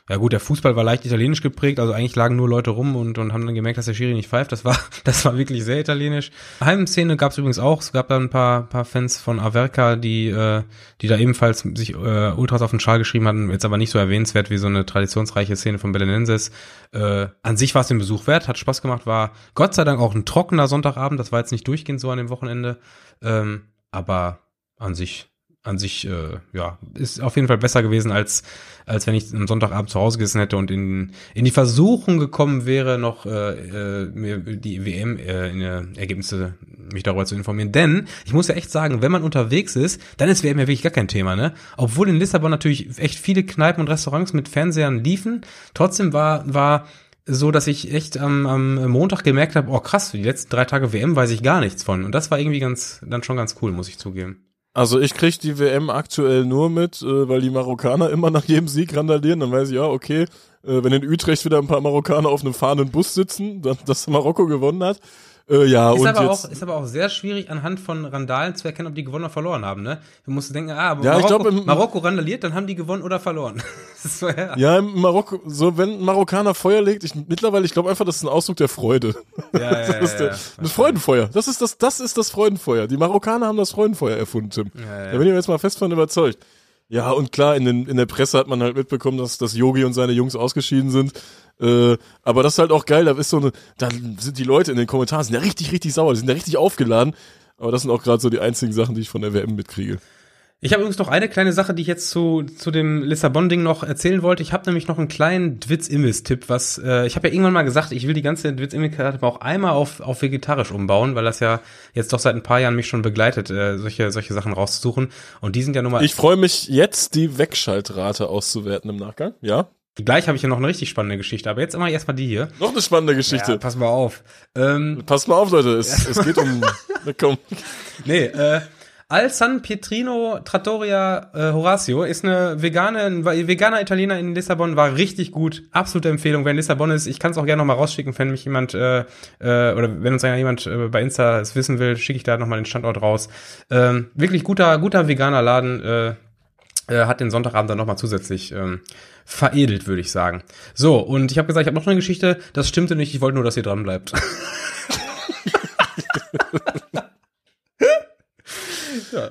ja gut, der Fußball war leicht italienisch geprägt, also eigentlich lagen nur Leute rum und, und haben dann gemerkt, dass der Schiri nicht pfeift. Das war, das war wirklich sehr italienisch. Heimszene gab es übrigens auch. Es gab da ein paar, paar Fans von Averca, die, äh, die da ebenfalls sich äh, Ultras auf den Schal geschrieben hatten. Jetzt aber nicht so erwähnenswert wie so eine traditionsreiche Szene von Belenenses. Äh, an sich war es den Besuch wert, hat Spaß gemacht, war Gott sei Dank auch ein trockener Sonntagabend. Das war jetzt nicht durchgehend so an dem Wochenende. Ähm, aber an sich an sich, äh, ja, ist auf jeden Fall besser gewesen, als, als wenn ich am Sonntagabend zu Hause gesessen hätte und in, in die Versuchung gekommen wäre, noch äh, äh, mir die WM äh, äh, mich darüber zu informieren. Denn ich muss ja echt sagen, wenn man unterwegs ist, dann ist WM ja wirklich gar kein Thema, ne? Obwohl in Lissabon natürlich echt viele Kneipen und Restaurants mit Fernsehern liefen, trotzdem war, war so, dass ich echt am, am Montag gemerkt habe, oh krass, die letzten drei Tage WM weiß ich gar nichts von. Und das war irgendwie ganz, dann schon ganz cool, muss ich zugeben. Also ich krieg die WM aktuell nur mit, äh, weil die Marokkaner immer nach jedem Sieg randalieren. Dann weiß ich, ja, okay, äh, wenn in Utrecht wieder ein paar Marokkaner auf einem fahrenden Bus sitzen, dann, dass Marokko gewonnen hat. Äh, ja, Ist und aber, jetzt, auch, ist aber auch sehr schwierig anhand von Randalen zu erkennen, ob die gewonnen oder verloren haben, ne? Du musst denken, ah, aber Ja, ich Marokko, glaub, im- Marokko randaliert, dann haben die gewonnen oder verloren. so, ja. ja, im Marokko, so wenn ein Marokkaner Feuer legt, ich mittlerweile, ich glaube einfach, das ist ein Ausdruck der Freude. Ja, ja, Das ist der, das Freudenfeuer. Das ist das, das ist das Freudenfeuer. Die Marokkaner haben das Freudenfeuer erfunden, Tim. Ja, ja. Da bin ich jetzt mal fest von überzeugt. Ja, und klar, in, den, in der Presse hat man halt mitbekommen, dass, dass Yogi und seine Jungs ausgeschieden sind. Äh, aber das ist halt auch geil, da ist so eine, da sind die Leute in den Kommentaren, sind ja richtig, richtig sauer, die sind ja richtig aufgeladen. Aber das sind auch gerade so die einzigen Sachen, die ich von der WM mitkriege. Ich habe übrigens noch eine kleine Sache, die ich jetzt zu, zu dem Lissabon-Ding noch erzählen wollte. Ich habe nämlich noch einen kleinen Dwitz-Imbiss-Tipp, was äh, ich habe ja irgendwann mal gesagt, ich will die ganze Dwitz-Imbiss-Karte auch einmal auf, auf vegetarisch umbauen, weil das ja jetzt doch seit ein paar Jahren mich schon begleitet, äh, solche, solche Sachen rauszusuchen. Und die sind ja nun mal. Ich freue mich jetzt, die Wegschaltrate auszuwerten im Nachgang. Ja? gleich habe ich ja noch eine richtig spannende Geschichte, aber jetzt immer erstmal die hier. Noch eine spannende Geschichte. Ja, pass mal auf. Ähm, Passt mal auf, Leute, es, es geht um. Na komm. Nee, äh, Al San Pietrino Trattoria äh, Horacio ist eine vegane, ein veganer Italiener in Lissabon, war richtig gut. Absolute Empfehlung, wer in Lissabon ist. Ich kann es auch gerne noch mal rausschicken, wenn mich jemand, äh, äh, oder wenn uns jemand äh, bei Insta es wissen will, schicke ich da noch mal den Standort raus. Ähm, wirklich guter, guter veganer Laden, äh, äh, hat den Sonntagabend dann noch mal zusätzlich ähm, veredelt, würde ich sagen. So, und ich habe gesagt, ich habe noch eine Geschichte, das stimmte nicht, ich wollte nur, dass ihr dran bleibt.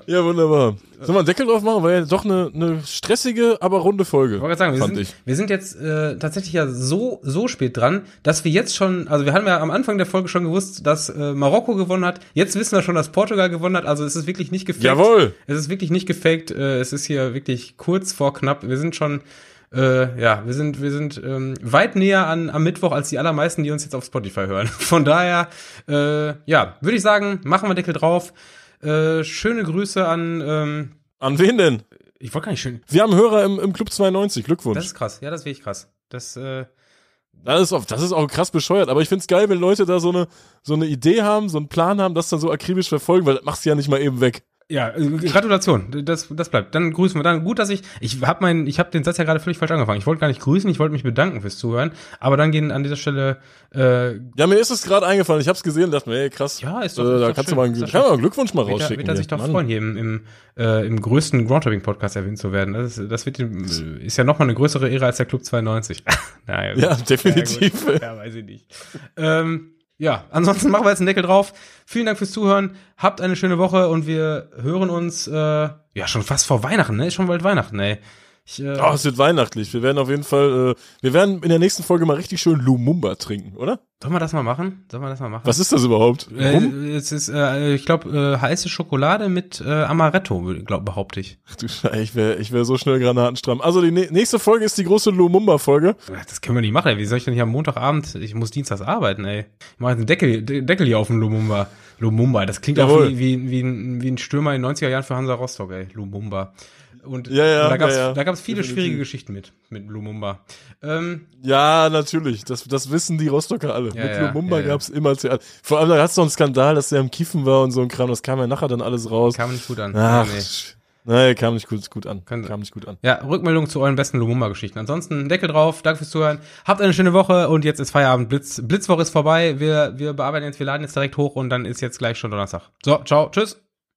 Ja, wunderbar. Sollen wir einen Deckel drauf machen? War ja doch eine, eine stressige, aber runde Folge. Ich wollte sagen, wir sind, ich. wir sind jetzt äh, tatsächlich ja so so spät dran, dass wir jetzt schon, also wir haben ja am Anfang der Folge schon gewusst, dass äh, Marokko gewonnen hat. Jetzt wissen wir schon, dass Portugal gewonnen hat. Also es ist wirklich nicht gefaked. Jawohl. Es ist wirklich nicht gefaked. Äh, es ist hier wirklich kurz vor knapp. Wir sind schon äh, ja, wir sind, wir sind ähm, weit näher an am Mittwoch als die allermeisten, die uns jetzt auf Spotify hören. Von daher, äh, ja, würde ich sagen, machen wir Deckel drauf. Äh, schöne Grüße an, ähm, An wen denn? ich wollte gar nicht schön. Wir haben Hörer im, im Club 92. Glückwunsch. Das ist krass. Ja, das ist wirklich krass. Das, äh, Das ist, auch, das ist auch krass bescheuert, aber ich find's geil, wenn Leute da so eine, so eine Idee haben, so einen Plan haben, das dann so akribisch verfolgen, weil das machst du ja nicht mal eben weg. Ja, äh, Gratulation. Das, das bleibt. Dann grüßen wir. Dann gut, dass ich ich habe mein ich habe den Satz ja gerade völlig falsch angefangen. Ich wollte gar nicht grüßen, ich wollte mich bedanken fürs Zuhören, aber dann gehen an dieser Stelle äh, Ja, mir ist es gerade eingefallen, ich hab's gesehen und dachte mir, ey, krass. Ja, ist doch- äh, da kannst schön, du mal einen, kann schön. einen Glückwunsch mal wird rausschicken. wird er sich doch Mann. freuen, hier im im, äh, im größten Groundhopping Podcast erwähnt zu werden. Das ist, das wird ist ja noch mal eine größere Ehre als der Club 92. naja. Ja, definitiv. Ja, ja, weiß ich nicht. ähm, ja, ansonsten machen wir jetzt einen Deckel drauf. Vielen Dank fürs Zuhören. Habt eine schöne Woche und wir hören uns äh, ja schon fast vor Weihnachten, ne? Ist schon bald Weihnachten, ey. Ich, äh, Oh, es wird weihnachtlich. Wir werden auf jeden Fall, äh, wir werden in der nächsten Folge mal richtig schön Lumumba trinken, oder? Sollen wir das mal machen? Sollen wir das mal machen? Was ist das überhaupt? Äh, es ist, äh, ich glaube, äh, heiße Schokolade mit äh, Amaretto, glaub, behaupte ich. Ach du Scheiße, ich wäre ich wär so schnell granatenstramm. Also die nä- nächste Folge ist die große Lumumba-Folge. Das können wir nicht machen, ey. Wie soll ich denn hier am Montagabend, ich muss dienstags arbeiten, ey. Ich mache jetzt einen Deckel, De- Deckel hier auf den Lumumba. Lumumba, das klingt auch Jawohl. wie, wie, wie, ein, wie ein Stürmer in den 90er Jahren für Hansa Rostock, ey. Lumumba. Und Ja, ja, und da gab's, ja, ja. gab's viele Definitiv. schwierige Geschichten mit, mit Lumumba. Ähm, Ja, natürlich. Das, das wissen die Rostocker alle. Ja, Mit ja, Lumumba ja, ja. gab's immer Theater. Vor allem, da hat's noch einen Skandal, dass der im Kiefen war und so ein Kram. Das kam ja nachher dann alles raus. kam nicht gut an. Ach, Nee, nee. kam nicht gut, gut an. Könnte- Kam nicht gut an. Ja, Rückmeldung zu euren besten Lumumba-Geschichten. Ansonsten Deckel drauf, danke fürs Zuhören. Habt eine schöne Woche und jetzt ist Feierabend. Blitz, Blitzwoche ist vorbei. Wir, wir bearbeiten jetzt, wir laden jetzt direkt hoch und dann ist jetzt gleich schon Donnerstag. So, ciao, tschüss.